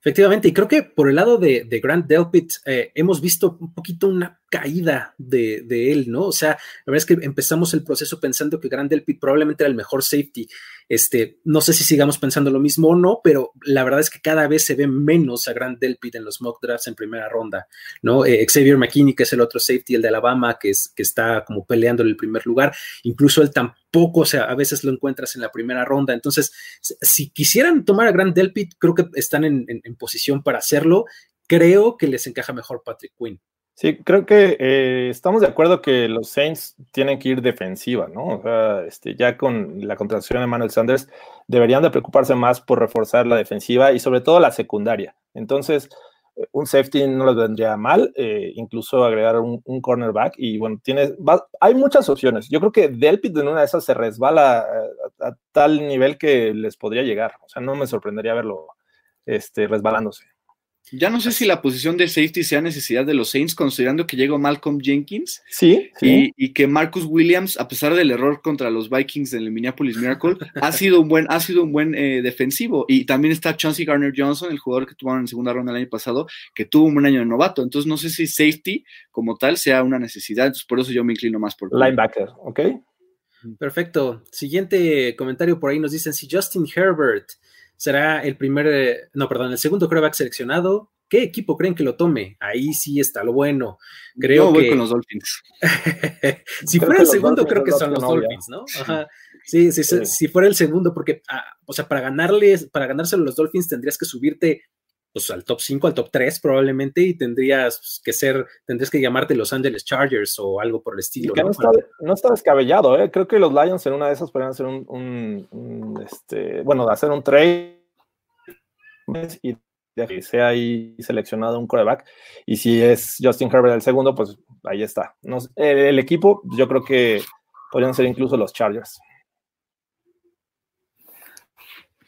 Speaker 3: Efectivamente, y creo que por el lado de, de Grant Delpit eh, hemos visto un poquito una caída de, él, ¿no? O sea, la verdad es que empezamos el proceso pensando que Grant Delpit probablemente era el mejor safety. Este, no sé si sigamos pensando lo mismo o no, pero la verdad es que cada vez se ve menos a Grant Delpit en los mock drafts en primera ronda, ¿no? Eh, Xavier McKinney, que es el otro safety, el de Alabama, que, es, que está como peleando en el primer lugar, incluso él tampoco, o sea, a veces lo encuentras en la primera ronda. Entonces, si quisieran tomar a Grant Delpit, creo que están en, en posición para hacerlo. Creo que les encaja mejor Patrick Quinn.
Speaker 4: Sí, creo que eh, estamos de acuerdo que los Saints tienen que ir defensiva, ¿no? O sea, este, ya con la contratación de Manuel Sanders, deberían de preocuparse más por reforzar la defensiva y sobre todo la secundaria. Entonces, un safety no les vendría mal, eh, incluso agregar un, cornerback y bueno, tiene, va, hay muchas opciones. Yo creo que Delpit en una de esas se resbala a, a, tal nivel que les podría llegar. O sea, no me sorprendería verlo este, resbalándose.
Speaker 5: Ya no sé si la posición de safety sea necesidad de los Saints, considerando que llegó Malcolm Jenkins.
Speaker 4: Sí.
Speaker 5: sí. Y, y, que Marcus Williams, a pesar del error contra los Vikings en el Minneapolis Miracle, ha sido un buen, ha sido un buen eh, defensivo. Y también está Chauncey Garner Johnson, el jugador que tuvieron en segunda ronda el año pasado, que tuvo un buen año de novato. Entonces no sé si safety como tal sea una necesidad. Entonces por eso yo me inclino más por
Speaker 4: linebacker, ¿ok?
Speaker 3: Perfecto. Siguiente comentario por ahí nos dicen si Justin Herbert será el primer, eh, no, perdón, el segundo quarterback seleccionado. ¿Qué equipo creen que lo tome? Ahí sí está lo bueno. Creo
Speaker 5: Yo voy
Speaker 3: que...
Speaker 5: con los Dolphins.
Speaker 3: si creo fuera el segundo, Dolphins, creo que son los Dolphins, ¿no? Ajá. Sí, sí, sí, si fuera el segundo, porque, ah, o sea, para ganarles, para ganárselo a los Dolphins tendrías que subirte pues, al top 5, al top 3 probablemente, y tendrías pues, que ser, tendrías que llamarte Los Angeles Chargers o algo por el estilo.
Speaker 4: ¿no? No, está, no, está, descabellado, ¿eh? Creo que los Lions en una de esas podrían hacer un, un, un este, bueno, hacer un trade y que sea ahí seleccionado un coreback. Y si es Justin Herbert el segundo, pues ahí está. No, el, el, equipo, yo creo que podrían ser incluso los Chargers.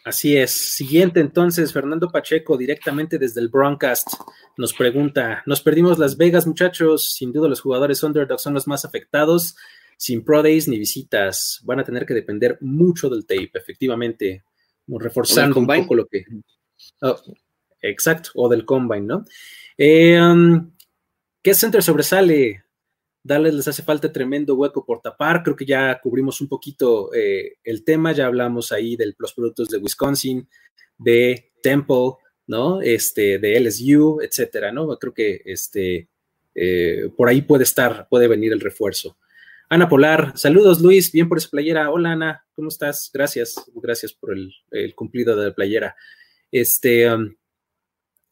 Speaker 3: Así es. Siguiente entonces, Fernando Pacheco, directamente desde el Broadcast, nos pregunta, nos perdimos Las Vegas, muchachos, sin duda los jugadores underdog son los más afectados, sin Pro Days ni visitas, van a tener que depender mucho del tape, efectivamente, reforzando un poco lo que... Oh, exacto, o del combine, ¿no? Eh, um, ¿Qué center sobresale? Dallas les hace falta tremendo hueco por tapar. Creo que ya cubrimos un poquito eh, el tema. Ya hablamos ahí de los productos de Wisconsin, de Temple, ¿no? Este, de LSU, etcétera, ¿no? Creo que este, eh, por ahí puede estar, puede venir el refuerzo. Ana Polar, saludos Luis, bien por esa playera. Hola Ana, ¿cómo estás? Gracias, gracias por el, cumplido de la playera. Este, um,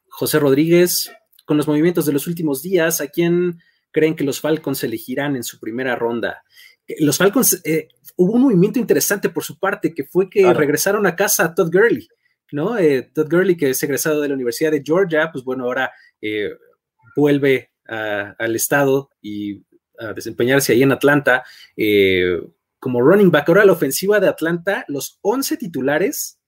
Speaker 3: José Rodríguez, con los movimientos de los últimos días, ¿a quién creen que los Falcons elegirán en su primera ronda? Los Falcons, eh, hubo un movimiento interesante por su parte, que fue que claro. regresaron a casa a Todd Gurley, ¿no? Eh, Todd Gurley, que es egresado de la Universidad de Georgia, pues bueno, ahora eh, vuelve a, al estado y a desempeñarse ahí en Atlanta eh, como running back. Ahora la ofensiva de Atlanta, los 11 titulares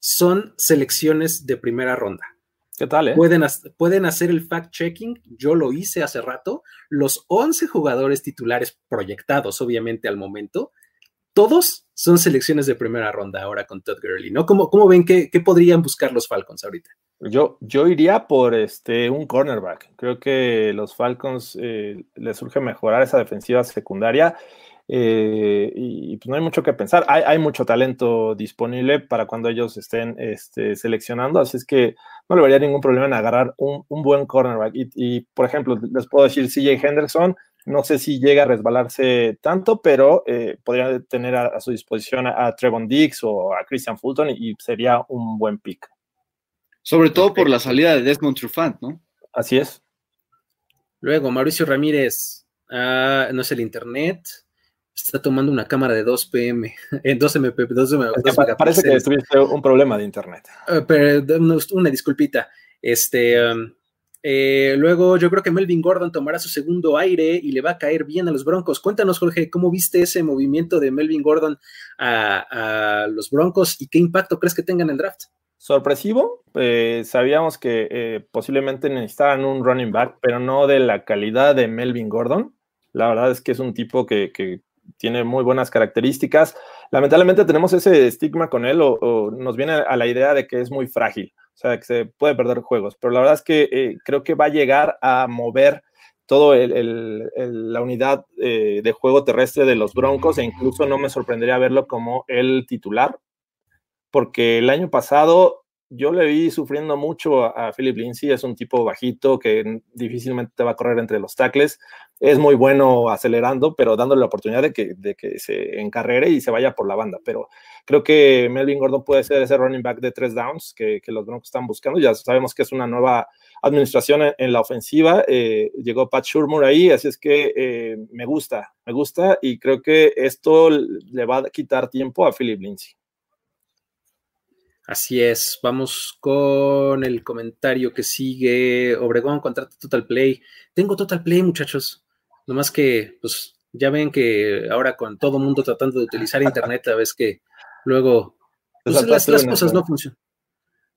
Speaker 3: son selecciones de primera ronda.
Speaker 4: ¿Qué tal? Eh?
Speaker 3: Pueden, pueden hacer el fact-checking, yo lo hice hace rato. Los 11 jugadores titulares proyectados, obviamente, al momento, todos son selecciones de primera ronda ahora con Todd Gurley, ¿no? ¿Cómo, cómo ven que, que, podrían buscar los Falcons ahorita?
Speaker 4: Yo, yo iría por este, un cornerback. Creo que los Falcons eh, les surge mejorar esa defensiva secundaria. Eh, y pues no hay mucho que pensar. Hay, hay, mucho talento disponible para cuando ellos estén este, seleccionando, así es que no le vería ningún problema en agarrar un, un buen cornerback. Y, y, por ejemplo, les puedo decir CJ Henderson, no sé si llega a resbalarse tanto, pero eh, podría tener a, a, su disposición a, a Trevon Diggs o a Christian Fulton y, y sería un buen pick.
Speaker 5: Sobre todo por la salida de Desmond Trufant, ¿no?
Speaker 4: Así es.
Speaker 3: Luego, Mauricio Ramírez, uh, no es el internet. Está tomando una cámara de 2 pm, en 2 MP, 2
Speaker 4: Parece que tuviste un problema de internet.
Speaker 3: Uh, pero una disculpita. Este, um, eh, luego yo creo que Melvin Gordon tomará su segundo aire y le va a caer bien a los Broncos. Cuéntanos, Jorge, ¿cómo viste ese movimiento de Melvin Gordon a, a los Broncos y qué impacto crees que tengan en el draft?
Speaker 4: sorpresivo. Eh, sabíamos que eh, posiblemente necesitaban un running back, pero no de la calidad de Melvin Gordon. La verdad es que es un tipo que, que tiene muy buenas características. Lamentablemente tenemos ese estigma con él o, nos viene a la idea de que es muy frágil, o sea, que se puede perder juegos, pero la verdad es que eh, creo que va a llegar a mover todo el, la unidad de juego terrestre de los Broncos e incluso no me sorprendería verlo como el titular porque el año pasado yo le vi sufriendo mucho a, Philip Lindsay, es un tipo bajito que difícilmente te va a correr entre los tackles, es muy bueno acelerando, pero dándole la oportunidad de que, de que se encarrere y se vaya por la banda, pero creo que Melvin Gordon puede ser ese running back de tres downs que, los Broncos están buscando, ya sabemos que es una nueva administración en, la ofensiva, eh, llegó Pat Shurmur ahí, así es que eh, me gusta, me gusta y creo que esto le va a quitar tiempo a Philip Lindsay.
Speaker 3: Así es, vamos con el comentario que sigue. Obregón, contrata Total Play. Tengo Total Play, muchachos. Nomás que, pues, ya ven que ahora con todo mundo tratando de utilizar Internet, a veces que luego pues, las, cosas no funcionan.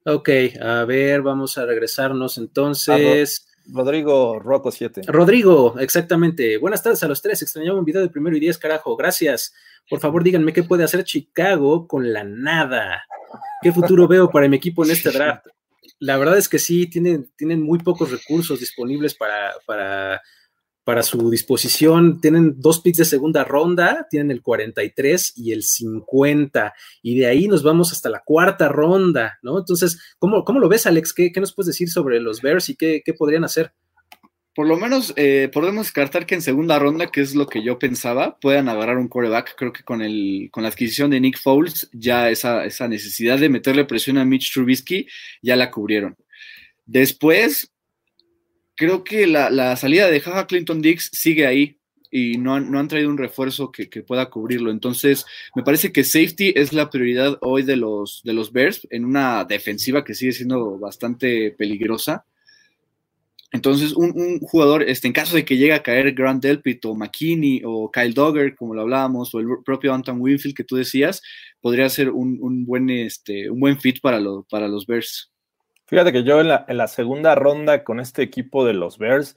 Speaker 3: Ok, a ver, vamos a regresarnos entonces.
Speaker 4: Rodrigo Rocco 7.
Speaker 3: Rodrigo, exactamente. Buenas tardes a los tres. Extrañaba un video de primero y diez, carajo. Gracias. Por favor, díganme qué puede hacer Chicago con la nada. ¿Qué futuro veo para mi equipo en este draft? La verdad es que sí, tienen, tienen muy pocos recursos disponibles para, para, para su disposición. Tienen dos picks de segunda ronda, tienen el 43 y el 50, y de ahí nos vamos hasta la cuarta ronda, ¿no? Entonces, ¿cómo, cómo lo ves, Alex? ¿Qué, ¿Qué, nos puedes decir sobre los Bears y qué, qué podrían hacer?
Speaker 5: Por lo menos eh, podemos descartar que en segunda ronda, que es lo que yo pensaba, puedan agarrar un coreback. Creo que con, el, con la adquisición de Nick Foles, ya esa, esa necesidad de meterle presión a Mitch Trubisky ya la cubrieron. Después, creo que la, salida de Jaja Clinton Dix sigue ahí y no han, no han traído un refuerzo que, que, pueda cubrirlo. Entonces, me parece que safety es la prioridad hoy de los, de los Bears en una defensiva que sigue siendo bastante peligrosa. Entonces, un, jugador, este, en caso de que llegue a caer Grant Delpit o McKinney o Kyle Dogger, como lo hablábamos, o el propio Anton Winfield que tú decías, podría ser un, buen, este, un buen fit para, para los Bears.
Speaker 4: Fíjate que yo en la, segunda ronda con este equipo de los Bears,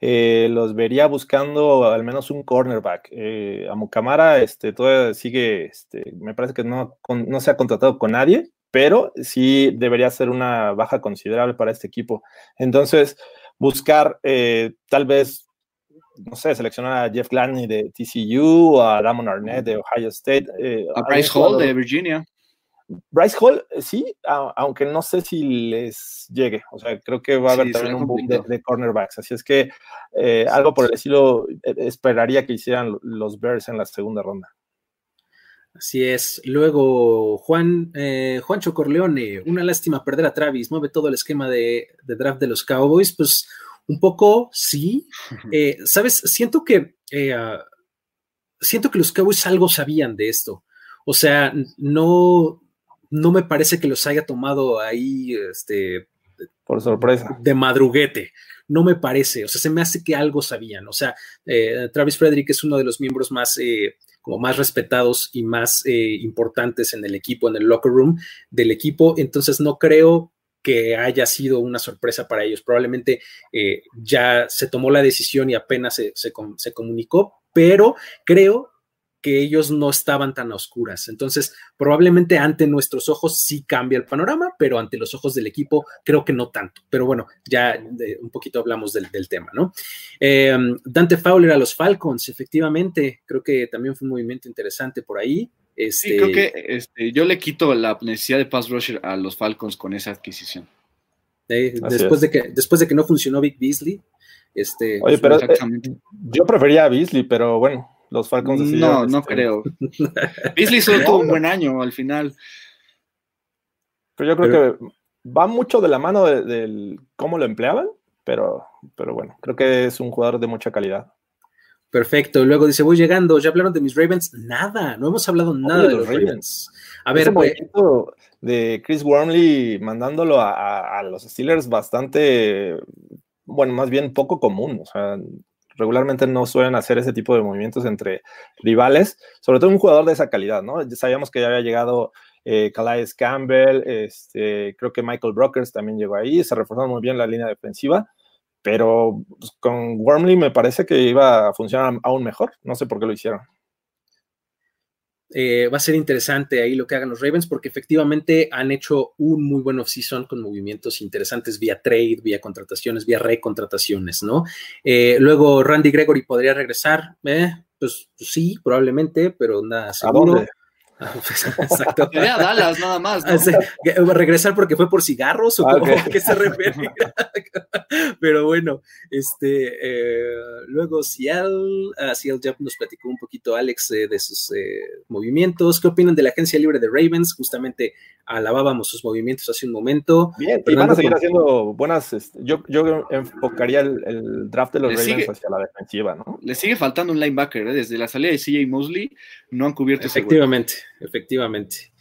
Speaker 4: eh, los vería buscando al menos un cornerback. Eh, a Mucamara este, todavía sigue, este, me parece que no, no se ha contratado con nadie, pero sí debería ser una baja considerable para este equipo. Entonces, buscar eh, tal vez, no sé, seleccionar a Jeff Gladney de TCU, o a Damon Arnett de Ohio State.
Speaker 5: Eh, a Bryce Hall de Virginia.
Speaker 4: Bryce Hall, eh, sí, aunque no sé si les llegue. O sea, creo que va a haber también un boom de, cornerbacks. Así es que algo por el estilo esperaría que hicieran los Bears en la segunda ronda.
Speaker 3: Así es. Luego, Juan, Juancho Corleone, una lástima perder a Travis, mueve todo el esquema de, draft de los Cowboys. Pues un poco sí. Eh, Sabes, siento que eh, ah, siento que los Cowboys algo sabían de esto. O sea, no, no me parece que los haya tomado ahí, este,
Speaker 4: por sorpresa.
Speaker 3: De madruguete. No me parece. O sea, se me hace que algo sabían. O sea, eh, Travis Frederick es uno de los miembros más como más respetados y más eh, importantes en el equipo, en el locker room del equipo. Entonces no creo que haya sido una sorpresa para ellos. Probablemente eh, ya se tomó la decisión y apenas se, se comunicó, pero creo que ellos no estaban tan oscuras. Entonces, probablemente ante nuestros ojos sí cambia el panorama, pero ante los ojos del equipo creo que no tanto. Pero bueno, ya un poquito hablamos del, tema, ¿no? Em, Dante Fowler a los Falcons, efectivamente, creo que también fue un movimiento interesante por ahí.
Speaker 5: Este... Sí, creo que este, yo le quito la necesidad de pass rusher a los Falcons con esa adquisición.
Speaker 3: después, de que, después de que no funcionó Big Beasley, este,
Speaker 4: Oye, pero eh, yo prefería a Beasley, pero bueno, los Falcons
Speaker 5: No, no este, creo. Beasley solo tuvo un buen año al final.
Speaker 4: Pero yo creo que va mucho de la mano de, cómo lo empleaban, pero, pero bueno, creo que es un jugador de mucha calidad.
Speaker 3: Perfecto. Luego dice, voy llegando, ¿ya hablaron de mis Ravens? Nada, no hemos hablado nada de los Ravens. A ver,
Speaker 4: pues, de Chris Wormley mandándolo a, a, los Steelers bastante, bueno, más bien poco común. O sea, regularmente no suelen hacer ese tipo de movimientos entre rivales, sobre todo un jugador de esa calidad, ¿no? Ya sabíamos que ya había llegado eh, Calais Campbell, este, creo que Michael Brokers también llegó ahí, se reforzó muy bien la línea defensiva, pero pues, con Wormley me parece que iba a funcionar aún mejor, no sé por qué lo hicieron.
Speaker 3: Eh, va a ser interesante ahí lo que hagan los Ravens porque efectivamente han hecho un muy buen off-season con movimientos interesantes vía trade, vía contrataciones, vía recontrataciones, ¿no? Eh, luego Randy Gregory podría regresar, eh, pues, pues, sí, probablemente, pero nada seguro.
Speaker 5: Exacto. a Dallas nada más.
Speaker 3: ¿no? regresar porque fue por cigarros o ah, qué se refiere. Pero bueno, este, eh, luego Seattle, uh, Seattle ya nos platicó un poquito Alex eh, de sus eh, movimientos. ¿Qué opinan de la agencia libre de Ravens? Justamente alabábamos sus movimientos hace un momento.
Speaker 4: Bien, y van a seguir haciendo buenas. Este, yo, yo enfocaría el, draft de los Ravens hacia la defensiva, ¿no?
Speaker 5: Le sigue faltando un linebacker, desde la salida de CJ Mosley no han cubierto
Speaker 3: Efectivamente efectivamente.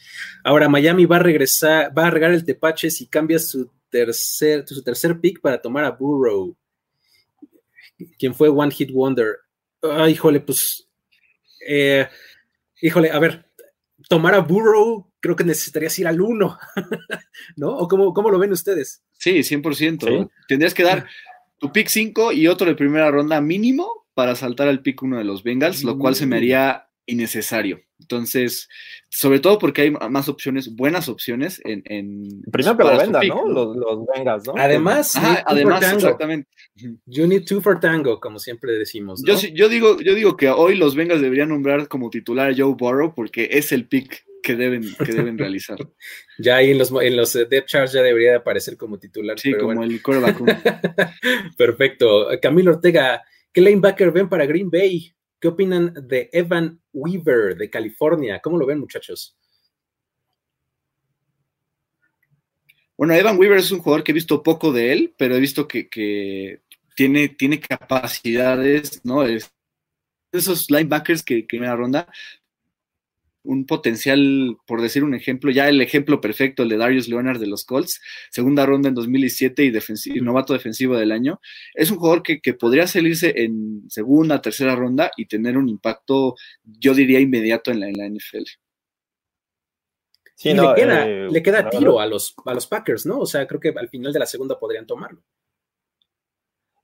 Speaker 3: Ahora Miami va a regresar, va a regar el tepache si cambia su tercer, su tercer pick para tomar a Burrow, quien fue One Hit Wonder. Ay, híjole, pues, eh, híjole, a ver, tomar a Burrow, creo que necesitarías ir al 1, ¿no? ¿O cómo, cómo, lo ven ustedes?
Speaker 5: Sí, 100%. Tendrías que dar tu pick 5 y otro de primera ronda mínimo para saltar al pick 1 de los Bengals, lo cual se me mm. haría innecesario. Entonces, sobre todo porque hay más opciones, buenas opciones en. en
Speaker 4: Primero que lo vendan, ¿no? Los, los vengas, ¿no?
Speaker 3: Además,
Speaker 5: además, exactamente.
Speaker 3: You need two for tango, como siempre decimos.
Speaker 5: Yo, yo, digo, yo digo que hoy los vengas deberían nombrar como titular a Joe Burrow porque es el pick que deben, que deben realizar.
Speaker 3: ya ahí en los, en los eh, depth charts ya debería de aparecer como titular.
Speaker 5: Sí, como el coreback.
Speaker 3: Perfecto. Camilo Ortega, ¿qué linebacker ven para Green Bay? ¿Qué opinan de Evan Weaver de California? ¿Cómo lo ven, muchachos?
Speaker 5: Bueno, Evan Weaver es un jugador que he visto poco de él, pero he visto que, tiene, capacidades, ¿no? Es, esos linebackers que, que la ronda un potencial, por decir un ejemplo, ya el ejemplo perfecto, el de Darius Leonard de los Colts, segunda ronda en 2017 y novato defensivo del año. Es un jugador que, podría salirse en segunda, tercera ronda y tener un impacto, yo diría, inmediato en la, en la NFL.
Speaker 3: Sí, le queda, eh, le queda tiro a los, a los Packers, ¿no? O sea, creo que al final de la segunda podrían tomarlo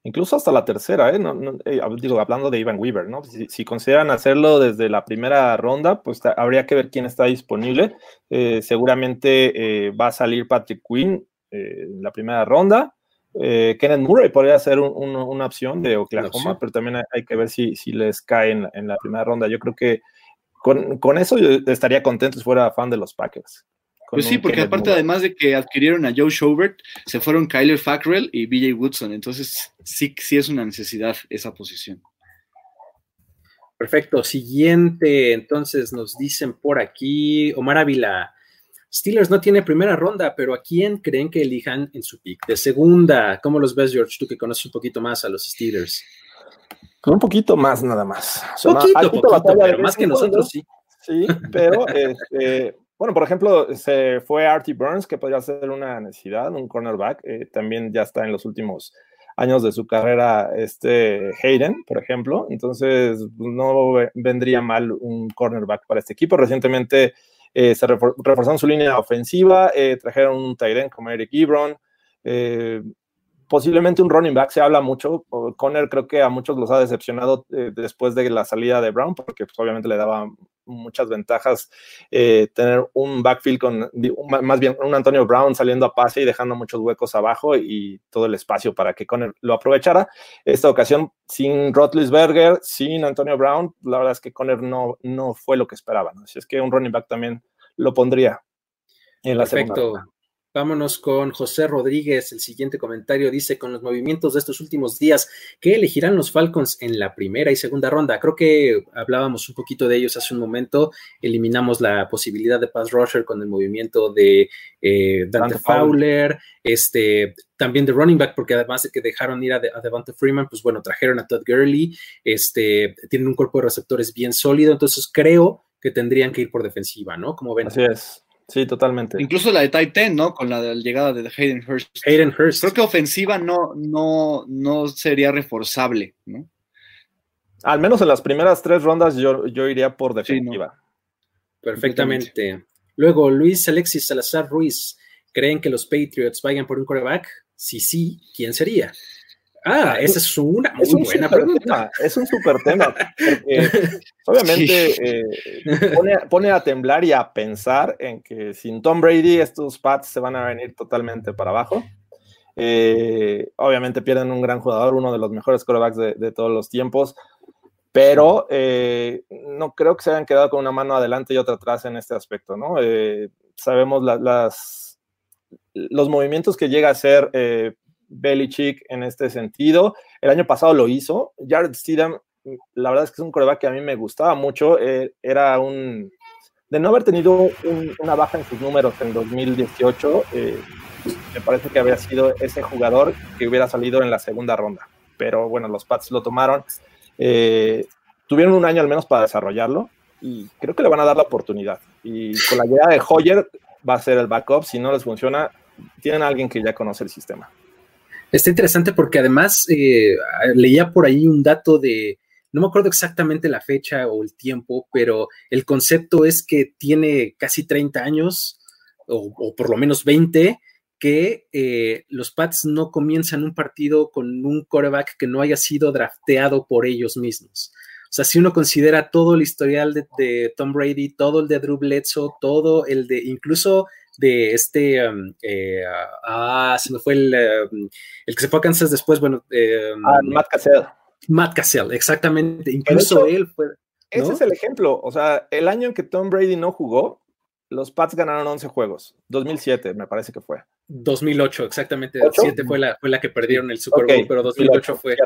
Speaker 4: incluso hasta la tercera, ¿eh? eh digo, hablando de Ivan Weaver, ¿no? Si, consideran hacerlo desde la primera ronda, pues habría que ver quién está disponible. Eh, seguramente eh, va a salir Patrick Quinn en la primera ronda. Kenneth Murray podría ser una opción de Oklahoma, pero también hay, que ver si, si les cae en, la primera ronda. Yo creo que con, con eso yo estaría contento si fuera fan de los Packers.
Speaker 5: Pues sí, porque aparte, además de que adquirieron a Joe Schobert, se fueron Kyler Fackrell y BJ Woodson. Entonces, sí, sí es una necesidad esa posición.
Speaker 3: Perfecto. Siguiente, entonces nos dicen por aquí, Omar Ávila. Steelers no tiene primera ronda, pero ¿a quién creen que elijan en su pick? De segunda, ¿cómo los ves, George? Tú que conoces un poquito más a los Steelers.
Speaker 4: Un poquito más, nada más.
Speaker 3: poquito, poquito, pero más que nosotros, sí.
Speaker 4: Sí, pero este, bueno, por ejemplo, se fue Artie Burns, que podría ser una necesidad, un cornerback. Eh, también ya está en los últimos años de su carrera este Hayden, por ejemplo. Entonces, no vendría mal un cornerback para este equipo. Recientemente eh, se reforzaron su línea ofensiva, eh, trajeron un tight como Eric Ebron. posiblemente un running back se habla mucho. Conner creo que a muchos los ha decepcionado después de la salida de Brown, porque pues, obviamente le daba muchas ventajas eh, tener un backfield con, más bien un Antonio Brown saliendo a pase y dejando muchos huecos abajo y todo el espacio para que Conner lo aprovechara. Esta ocasión, sin Rotlisberger, sin Antonio Brown, la verdad es que Conner no, no fue lo que esperaban. Así es que un running back también lo pondría en la
Speaker 3: Perfecto. Vámonos con José Rodríguez. El siguiente comentario dice: Con los movimientos de estos últimos días, ¿qué elegirán los Falcons en la primera y segunda ronda? Creo que hablábamos un poquito de ellos hace un momento. Eliminamos la posibilidad de pass rusher con el movimiento de eh, Dante, Fowler, este, también de running back, porque además de que dejaron ir a, de, Devonta Freeman, pues bueno, trajeron a Todd Gurley. Este, tienen un cuerpo de receptores bien sólido, entonces creo que tendrían que ir por defensiva, ¿no? Como ven.
Speaker 4: Así es. Sí, totalmente.
Speaker 5: Incluso la de Titan, ¿no? Con la llegada de Hayden Hurst.
Speaker 3: Hayden Hurst.
Speaker 5: Creo que ofensiva no, no, no sería reforzable, ¿no?
Speaker 4: Al menos en las primeras tres rondas yo, yo iría por defensiva.
Speaker 3: Perfectamente. Luego, Luis Alexis Salazar Ruiz. ¿Creen que los Patriots vayan por un coreback? Si sí, ¿quién sería? Ah, esa es una muy un buena pregunta.
Speaker 4: es un super tema. obviamente eh, pone, a temblar y a pensar en que sin Tom Brady estos Pats se van a venir totalmente para abajo. Eh, obviamente pierden un gran jugador, uno de los mejores quarterbacks de, todos los tiempos, pero eh, no creo que se hayan quedado con una mano adelante y otra atrás en este aspecto, ¿no? sabemos las, los movimientos que llega a hacer Belichick en este sentido. El año pasado lo hizo. Jared Steedham, la verdad es que es un coreback que a mí me gustaba mucho. Eh, era un. De no haber tenido una baja en sus números en 2018, eh, me parece que habría sido ese jugador que hubiera salido en la segunda ronda. Pero bueno, los Pats lo tomaron. Eh, tuvieron un año al menos para desarrollarlo y creo que le van a dar la oportunidad. Y con la llegada de Hoyer va a ser el backup. Si no les funciona, tienen a alguien que ya conoce el sistema.
Speaker 3: Está interesante porque además eh, leía por ahí un dato de, no me acuerdo exactamente la fecha o el tiempo, pero el concepto es que tiene casi 30 años o, por lo menos 20 que eh, los Pats no comienzan un partido con un quarterback que no haya sido drafteado por ellos mismos. O sea, si uno considera todo el historial de, de Tom Brady, todo el de Drew Bledsoe, todo el de incluso de este, um, eh, ah, se me fue el, um, el que se fue a Kansas después, bueno.
Speaker 4: Eh, ah, Matt Cassell.
Speaker 3: Matt Cassell, exactamente. Incluso él fue.
Speaker 4: Ese es el ejemplo. O sea, el año en que Tom Brady no jugó, los Pats ganaron 11 juegos. 2007, me parece que fue.
Speaker 3: 2008, exactamente. 2007 fue la, fue la que perdieron el Super Bowl, pero 2008 fue.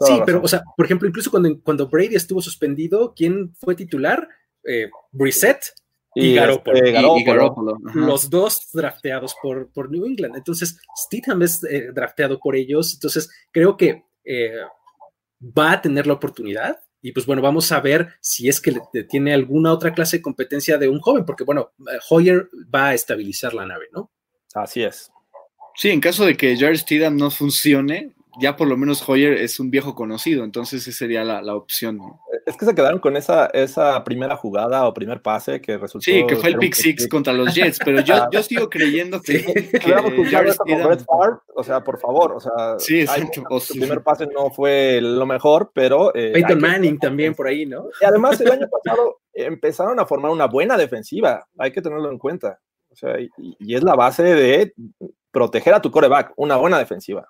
Speaker 3: Sí, pero, o sea, por ejemplo, incluso cuando, cuando Brady estuvo suspendido, ¿quién fue titular? Eh, Brissett y, Garoppolo. Los dos drafteados por, por, New England. Entonces, Stidham es eh, drafteado por ellos. Entonces, creo que eh, va a tener la oportunidad. Y pues bueno, vamos a ver si es que tiene alguna otra clase de competencia de un joven, porque bueno, eh, Hoyer va a estabilizar la nave, ¿no?
Speaker 4: Así es.
Speaker 5: Sí, en caso de que Jared Stidham no funcione, ya por lo menos Hoyer es un viejo conocido, entonces esa sería la, opción.
Speaker 4: Es que se quedaron con esa, esa primera jugada o primer pase que resultó.
Speaker 5: Sí, que fue el pick six contra los Jets, pero yo, yo sigo creyendo que.
Speaker 4: o sea, por favor, o sea, sí, el primer pase no fue lo mejor, pero.
Speaker 3: Eh, Peyton Manning también por ahí, ¿no?
Speaker 4: Y además el año pasado empezaron a formar una buena defensiva, hay que tenerlo en cuenta. O sea, y, y es la base de proteger a tu coreback, una buena defensiva.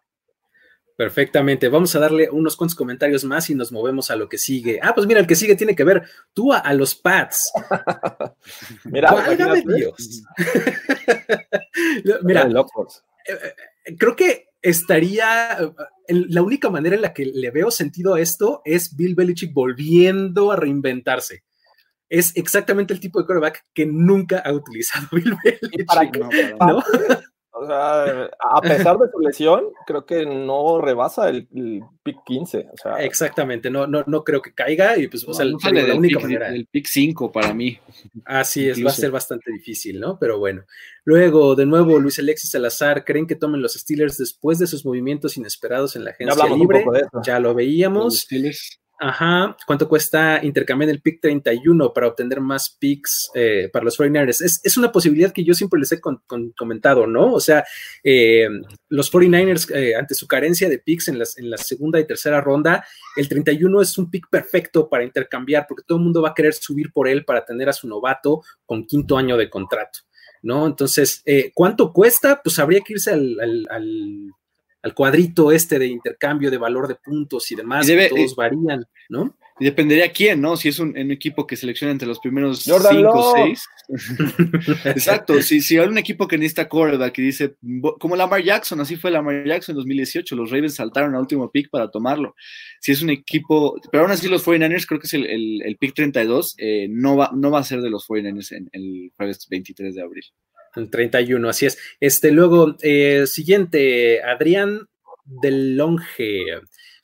Speaker 3: Perfectamente. Vamos a darle unos cuantos comentarios más y nos movemos a lo que sigue. Ah, pues mira, el que sigue tiene que ver tú a, los Pats.
Speaker 4: mira, Válgame Dios.
Speaker 3: mira, eh, eh, creo que estaría. La única manera en la que le veo sentido a esto es Bill Belichick volviendo a reinventarse. Es exactamente el tipo de quarterback que nunca ha utilizado Bill Belichick. ¿Para ¿no?
Speaker 4: O sea, a pesar de su lesión, creo que no rebasa el, pick 15. O sea,
Speaker 3: Exactamente, no, no, no creo que caiga y pues, o sea, la única manera.
Speaker 5: El pick 5 para mí.
Speaker 3: Así es, va a ser bastante difícil, ¿no? Pero bueno. Luego, de nuevo, Luis Alexis Salazar, ¿creen que tomen los Steelers después de sus movimientos inesperados en la agencia libre? Ya lo veíamos. Ajá, ¿cuánto cuesta intercambiar el pick 31 para obtener más picks eh, para los 49ers? Es, una posibilidad que yo siempre les he comentado, ¿no? O sea, eh, los 49ers, eh, ante su carencia de picks en, las, en la segunda y tercera ronda, el 31 es un pick perfecto para intercambiar porque todo el mundo va a querer subir por él para tener a su novato con quinto año de contrato, ¿no? Entonces, ¿cuánto cuesta? Pues habría que irse al al cuadrito este de intercambio de valor de puntos y demás, todos varían, ¿no?
Speaker 5: Y dependería quién, ¿no? Si es un, un equipo que selecciona entre los primeros
Speaker 4: Jordan
Speaker 5: 5 o. 6. Exacto, si, si hay un equipo que necesita quarterback que dice, como Lamar Jackson, así fue Lamar Jackson en 2018, los Ravens saltaron al último pick para tomarlo. Si es un equipo, pero aún así los 49ers, creo que es el, el- el pick 32, eh, no, va, no va a ser de los 49ers en el jueves 23 de abril.
Speaker 3: El 31, así es. Este, luego, eh, siguiente, Adrián del Longe.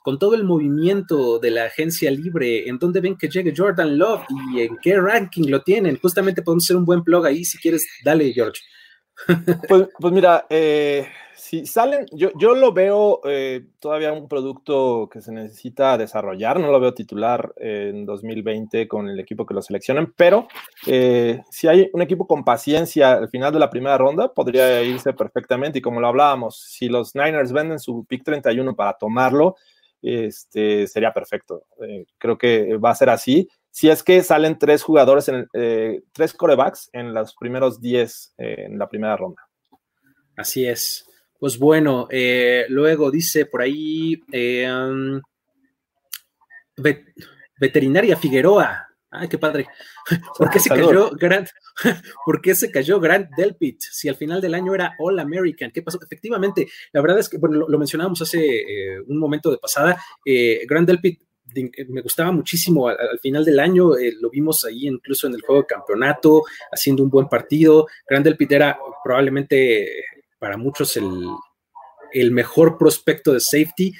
Speaker 3: Con todo el movimiento de la agencia libre, ¿en dónde ven que llegue Jordan Love y en qué ranking lo tienen? Justamente podemos hacer un buen blog ahí, si quieres, dale, George.
Speaker 4: Pues, pues mira, eh, si salen, yo, yo lo veo eh, todavía un producto que se necesita desarrollar, no lo veo titular en 2020 con el equipo que lo seleccionen, pero eh, si hay un equipo con paciencia al final de la primera ronda, podría irse perfectamente. Y como lo hablábamos, si los Niners venden su pick 31 para tomarlo, este, sería perfecto. Eh, creo que va a ser así. Si es que salen tres jugadores, en, eh, tres corebacks en los primeros 10 eh, en la primera ronda.
Speaker 3: Así es. Pues bueno, eh, luego dice por ahí um, vet- veterinaria Figueroa. Ay, qué padre. ¿Por qué se cayó Grant? ¿Por qué se cayó Grant Delpit? Si al final del año era All American, ¿qué pasó? Efectivamente, la verdad es que, bueno, lo, lo mencionábamos hace eh, un momento de pasada. eh, Grant Delpit de- me gustaba muchísimo al, al final del año, eh, lo vimos ahí incluso en el juego de campeonato, haciendo un buen partido. Grant Delpit era probablemente eh, para muchos el, el mejor prospecto de safety.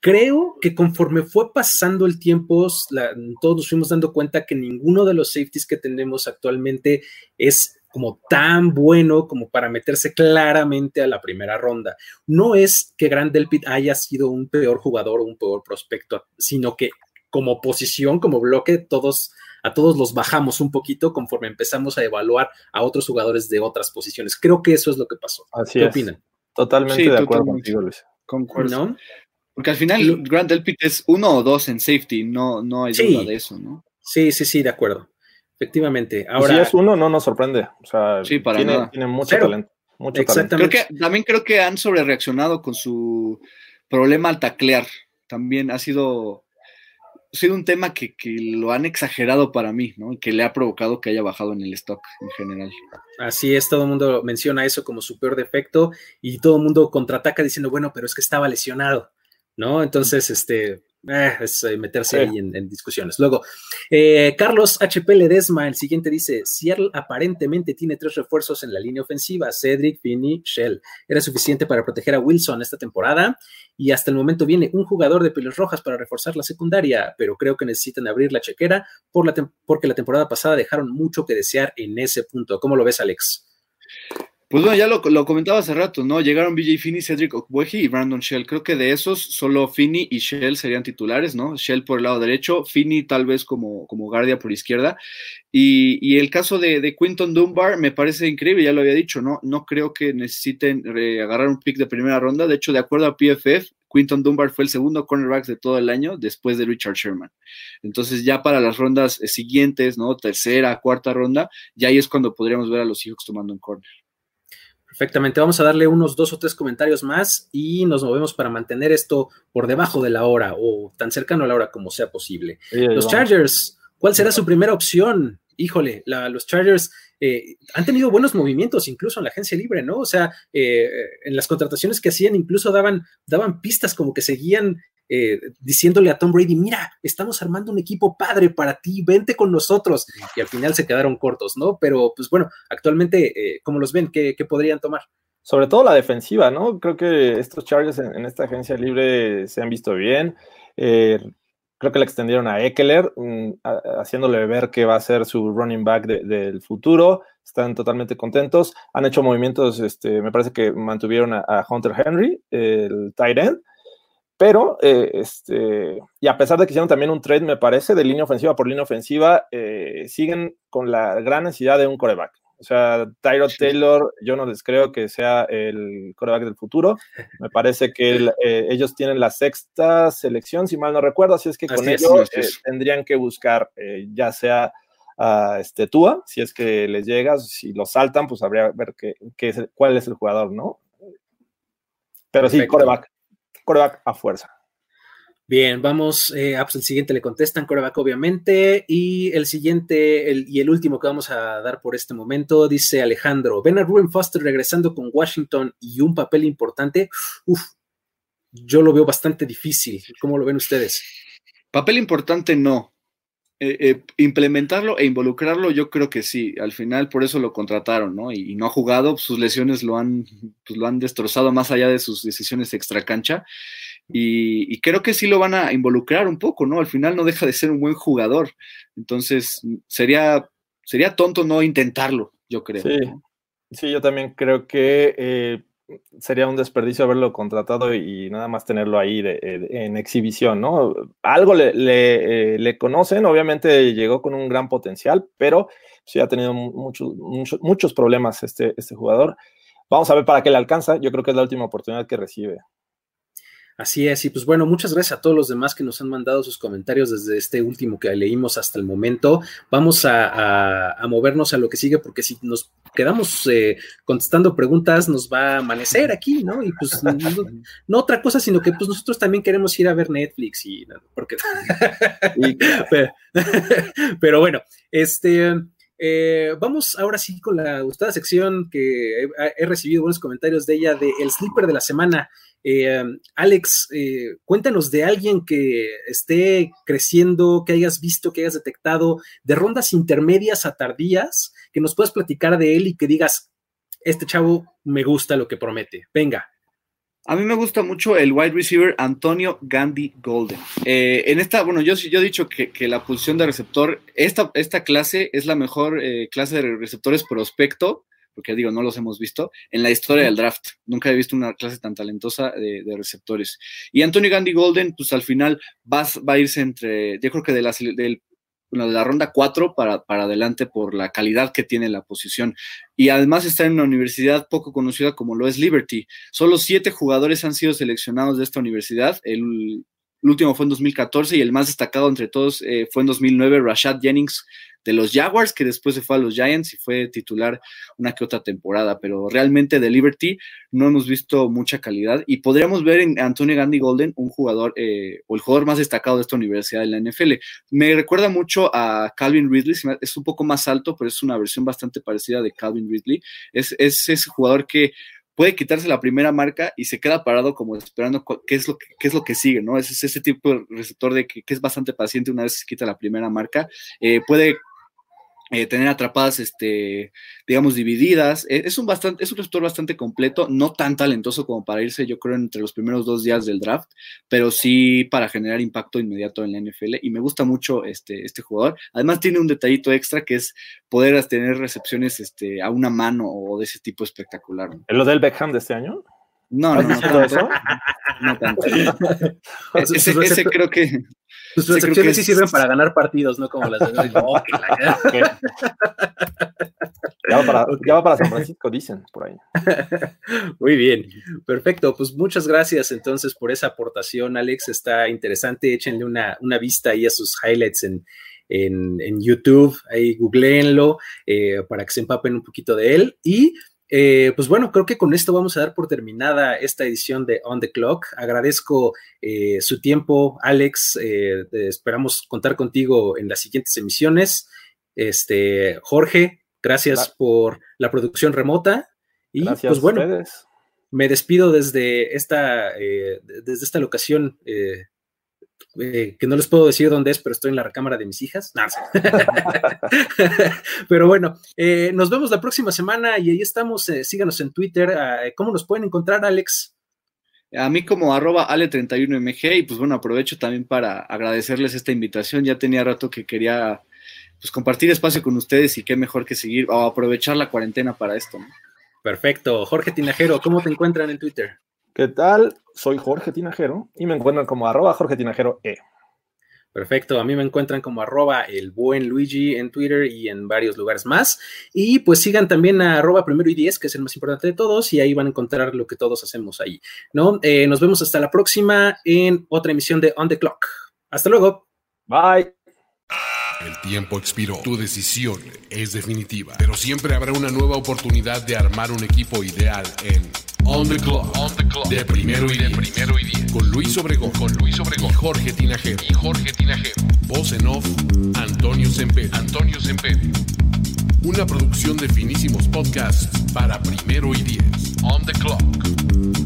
Speaker 3: Creo que conforme fue pasando el tiempo, la- todos nos fuimos dando cuenta que ninguno de los safeties que tenemos actualmente es como tan bueno como para meterse claramente a la primera ronda. No es que Grant Delpit haya sido un peor jugador o un peor prospecto, sino que como posición, como bloque, todos a todos los bajamos un poquito conforme empezamos a evaluar a otros jugadores de otras posiciones. Creo que eso es lo que pasó.
Speaker 4: Así
Speaker 3: ¿Qué
Speaker 4: es.
Speaker 3: opinan?
Speaker 4: Totalmente
Speaker 5: Sí,
Speaker 4: de acuerdo
Speaker 5: totalmente.
Speaker 4: contigo, Luis.
Speaker 5: Concuerdo.
Speaker 3: ¿No?
Speaker 5: Porque al final
Speaker 3: Lo-
Speaker 5: Grant Delpit es uno o dos en safety, no, no hay
Speaker 3: Sí.
Speaker 5: duda de eso, ¿no?
Speaker 3: Sí, sí, sí, de acuerdo. Efectivamente.
Speaker 4: Y
Speaker 3: Ahora,
Speaker 4: si es uno, no nos sorprende. O sea,
Speaker 5: Sí, para
Speaker 4: tiene,
Speaker 5: nada.
Speaker 4: tiene mucho
Speaker 3: Cero.
Speaker 4: talento. Mucho
Speaker 3: Exactamente.
Speaker 5: Creo que también creo que han sobrereaccionado con su problema al taclear. También ha sido, ha sido un tema que, que lo han exagerado para mí, ¿no? Y que le ha provocado que haya bajado en el stock en general.
Speaker 3: así es, todo el mundo menciona eso como su peor defecto y todo el mundo contraataca diciendo, bueno, pero es que estaba lesionado, ¿no? Entonces, este, eh, es eh, meterse
Speaker 4: Sí.
Speaker 3: ahí en, en discusiones. Luego, eh, Carlos HP Ledesma, el siguiente dice, Seattle aparentemente tiene tres refuerzos en la línea ofensiva, Cedric, Finney, Shell. Era suficiente para proteger a Wilson esta temporada y hasta el momento viene un jugador de Pieles Rojas para reforzar la secundaria, pero creo que necesitan abrir la chequera por la porque la temporada pasada dejaron mucho que desear en ese punto. ¿Cómo lo ves, Alex?
Speaker 5: Pues bueno, ya lo, comentaba hace rato, ¿no? Llegaron BJ Finney, Cedric Okweji y Brandon Shell. Creo que de esos, solo Finney y Shell serían titulares, ¿no? Shell por el lado derecho, Finney tal vez como, como guardia por izquierda. Y, y el caso de, de Quinton Dunbar me parece increíble, ya lo había dicho, ¿no? No creo que necesiten eh, agarrar un pick de primera ronda. De hecho, de acuerdo a PFF, Quinton Dunbar fue el segundo cornerback de todo el año después de Richard Sherman. Entonces, ya para las rondas eh, siguientes, ¿no? Tercera, cuarta ronda, ya ahí es cuando podríamos ver a los Seahawks tomando un corner.
Speaker 3: Perfectamente, vamos a darle unos dos o tres comentarios más y nos movemos para mantener esto por debajo de la hora o tan cercano a la hora como sea posible.
Speaker 4: Sí,
Speaker 3: Los. Chargers, ¿cuál será su primera opción? Híjole, la- los Chargers eh, han tenido buenos movimientos incluso en la agencia libre, ¿no? O sea, eh, en las contrataciones que hacían incluso daban, daban pistas como que seguían eh, diciéndole a Tom Brady, mira, estamos armando un equipo padre para ti, vente con nosotros. Y al final se quedaron cortos, ¿no? Pero pues bueno, actualmente, eh, ¿cómo los ven? ¿Qué, podrían tomar?
Speaker 4: Sobre todo la defensiva, ¿no? Creo que estos Chargers en, esta agencia libre se han visto bien. Eh, creo que le extendieron a Eckler, mm, haciéndole ver que va a ser su running back de- del futuro. Están totalmente contentos. Han hecho movimientos, este, me parece que mantuvieron a Hunter Henry, el tight end. Pero, eh, este, y a pesar de que hicieron también un trade, me parece, de línea ofensiva por línea ofensiva, eh, siguen con la gran necesidad de un coreback. O sea, Tyrod. Taylor, yo no les creo que sea el coreback del futuro. Me parece que el, eh, ellos tienen la sexta selección, si mal no recuerdo, así es que con
Speaker 3: es,
Speaker 4: ello
Speaker 5: así es.
Speaker 4: eh, tendrían que buscar ya sea a este Tua, si es que les llega, si lo saltan, pues habría que ver qué, qué es cuál es el jugador, ¿no? Pero sí,
Speaker 3: Perfecto.
Speaker 4: coreback, coreback a fuerza.
Speaker 3: Bien, vamos, eh, ah, pues el siguiente le contestan, coreback obviamente, y el siguiente el, y el último que vamos a dar por este momento, dice Alejandro, ven a Ruben Foster regresando con Washington y un papel importante, uf, yo lo veo bastante difícil, ¿cómo lo ven ustedes?
Speaker 5: Papel importante no, eh, eh, implementarlo e involucrarlo, yo creo que sí. Al final, por eso lo contrataron, ¿no? Y, no ha jugado, sus lesiones lo han, pues, lo han destrozado más allá de sus decisiones extra cancha. Y, creo que sí lo van a involucrar un poco, ¿no? Al final no deja de ser un buen jugador. Entonces, sería, sería tonto no intentarlo, yo creo.
Speaker 4: Sí, sí yo también creo que eh, sería un desperdicio haberlo contratado y nada más tenerlo ahí en exhibición, ¿no? Algo le, eh, le, conocen, obviamente llegó con un gran potencial, pero sí ha tenido muchos, muchos, muchos problemas este, este jugador. Vamos a ver para qué le alcanza. Yo creo que es la última oportunidad que recibe.
Speaker 3: Así es, y pues bueno, muchas gracias a todos los demás que nos han mandado sus comentarios desde este último que leímos hasta el momento. Vamos a, movernos a lo que sigue, porque si nos quedamos eh, contestando preguntas, nos va a amanecer aquí, ¿no? Y pues no, otra cosa, sino que pues nosotros también queremos ir a ver Netflix y porque pero, bueno, este eh, vamos ahora sí con la gustada sección que he, he, recibido buenos comentarios de ella de El Slipper de la Semana. Eh, Alex, eh, cuéntanos de alguien que esté creciendo, que hayas visto, que hayas detectado, de rondas intermedias a tardías, que nos puedas platicar de él y que digas, este chavo me gusta lo que promete. Venga.
Speaker 5: A mí me gusta mucho el wide receiver Antonio Gandhi Golden. Eh, en esta, bueno, yo, yo he dicho que, la posición de receptor, esta, esta clase es la mejor clase de receptores prospecto porque digo, no los hemos visto, en la historia del draft. Nunca he visto una clase tan talentosa de, receptores. Y Antonio Gandhi Golden, pues al final va, va a irse entre, yo creo que de la, de la ronda 4 para, para adelante por la calidad que tiene la posición. Y además está en una universidad poco conocida como lo es Liberty. Solo siete jugadores han sido seleccionados de esta universidad. El, último fue en 2014 y el más destacado entre todos eh, fue en 2009, Rashad Jennings, de los Jaguars, que después se fue a los Giants y fue titular una que otra temporada, pero realmente de Liberty no hemos visto mucha calidad y podríamos ver en Antonio Gandhi Golden un jugador eh, o el jugador más destacado de esta universidad de la NFL. Me recuerda mucho a Calvin Ridley, es un poco más alto, pero es una versión bastante parecida de Calvin Ridley. Es, es ese jugador que puede quitarse la primera marca y se queda parado como esperando qué es lo que, qué es lo que sigue, ¿no? Es, ese tipo de receptor de que, es bastante paciente una vez se quita la primera marca. Eh, puede eh, tener atrapadas, este, digamos, divididas. Eh, es un, bastante, es un receptor bastante completo, no tan talentoso como para irse, yo creo, entre los primeros dos días del draft, pero sí para generar impacto inmediato en la NFL. Y me gusta mucho este, este jugador. Además, tiene un detallito extra que es poder tener recepciones este, a una mano o de ese tipo espectacular.
Speaker 4: ¿En lo del Beckham de este año?
Speaker 5: No, no, no, tanto, eso? no tanto. ese, ese creo que
Speaker 3: sus recepciones sí sirven para ganar partidos, no como las de oh,
Speaker 4: ya, va para, ya va para San Francisco, dicen por ahí.
Speaker 3: Muy bien, perfecto. Pues muchas gracias entonces por esa aportación, Alex. Está interesante. Échenle una, una vista ahí a sus highlights en, en, en YouTube. Ahí googleenlo eh, para que se empapen un poquito de él. Y eh, pues bueno, creo que con esto vamos a dar por terminada esta edición de On the Clock. Agradezco eh, su tiempo, Alex. Eh, esperamos contar contigo en las siguientes emisiones. Este, Jorge, gracias por la producción remota. Y pues bueno, me despido desde esta, desde esta locación eh, que no les puedo decir dónde es, pero estoy en la recámara de mis hijas. pero bueno, eh, nos vemos la próxima semana y ahí estamos. Eh, síganos en Twitter. ¿Cómo nos pueden encontrar, Alex?
Speaker 5: A mí como arroba ale31mg y pues bueno, aprovecho también para agradecerles esta invitación. Ya tenía rato que quería pues compartir espacio con ustedes y qué mejor que seguir o aprovechar la cuarentena para esto.
Speaker 3: Perfecto. Jorge Tinajero, ¿cómo te encuentran en Twitter?
Speaker 4: ¿Qué tal? Soy Jorge Tinajero y me encuentran como arroba Jorge Tinajero E.
Speaker 3: Perfecto, a mí me encuentran como arroba el buen Luigi en Twitter y en varios lugares más. Y pues sigan también a arroba primero y diez, que es el más importante de todos, y ahí van a encontrar lo que todos hacemos ahí. ¿no? Eh, nos vemos hasta la próxima en otra emisión de On the Clock. Hasta luego.
Speaker 4: Bye.
Speaker 2: El tiempo expiró. Tu decisión es definitiva, pero siempre habrá una nueva oportunidad de armar un equipo ideal en On the Clock. On the Clock. De primero y de primero y diez. Con Luis Obregón. Con Luis Obregón. Y Jorge Tinajero. Y Jorge Tinajero. Voz en off. Antonio Semper. Antonio Semper. Una producción de finísimos podcasts para primero y diez. On the Clock.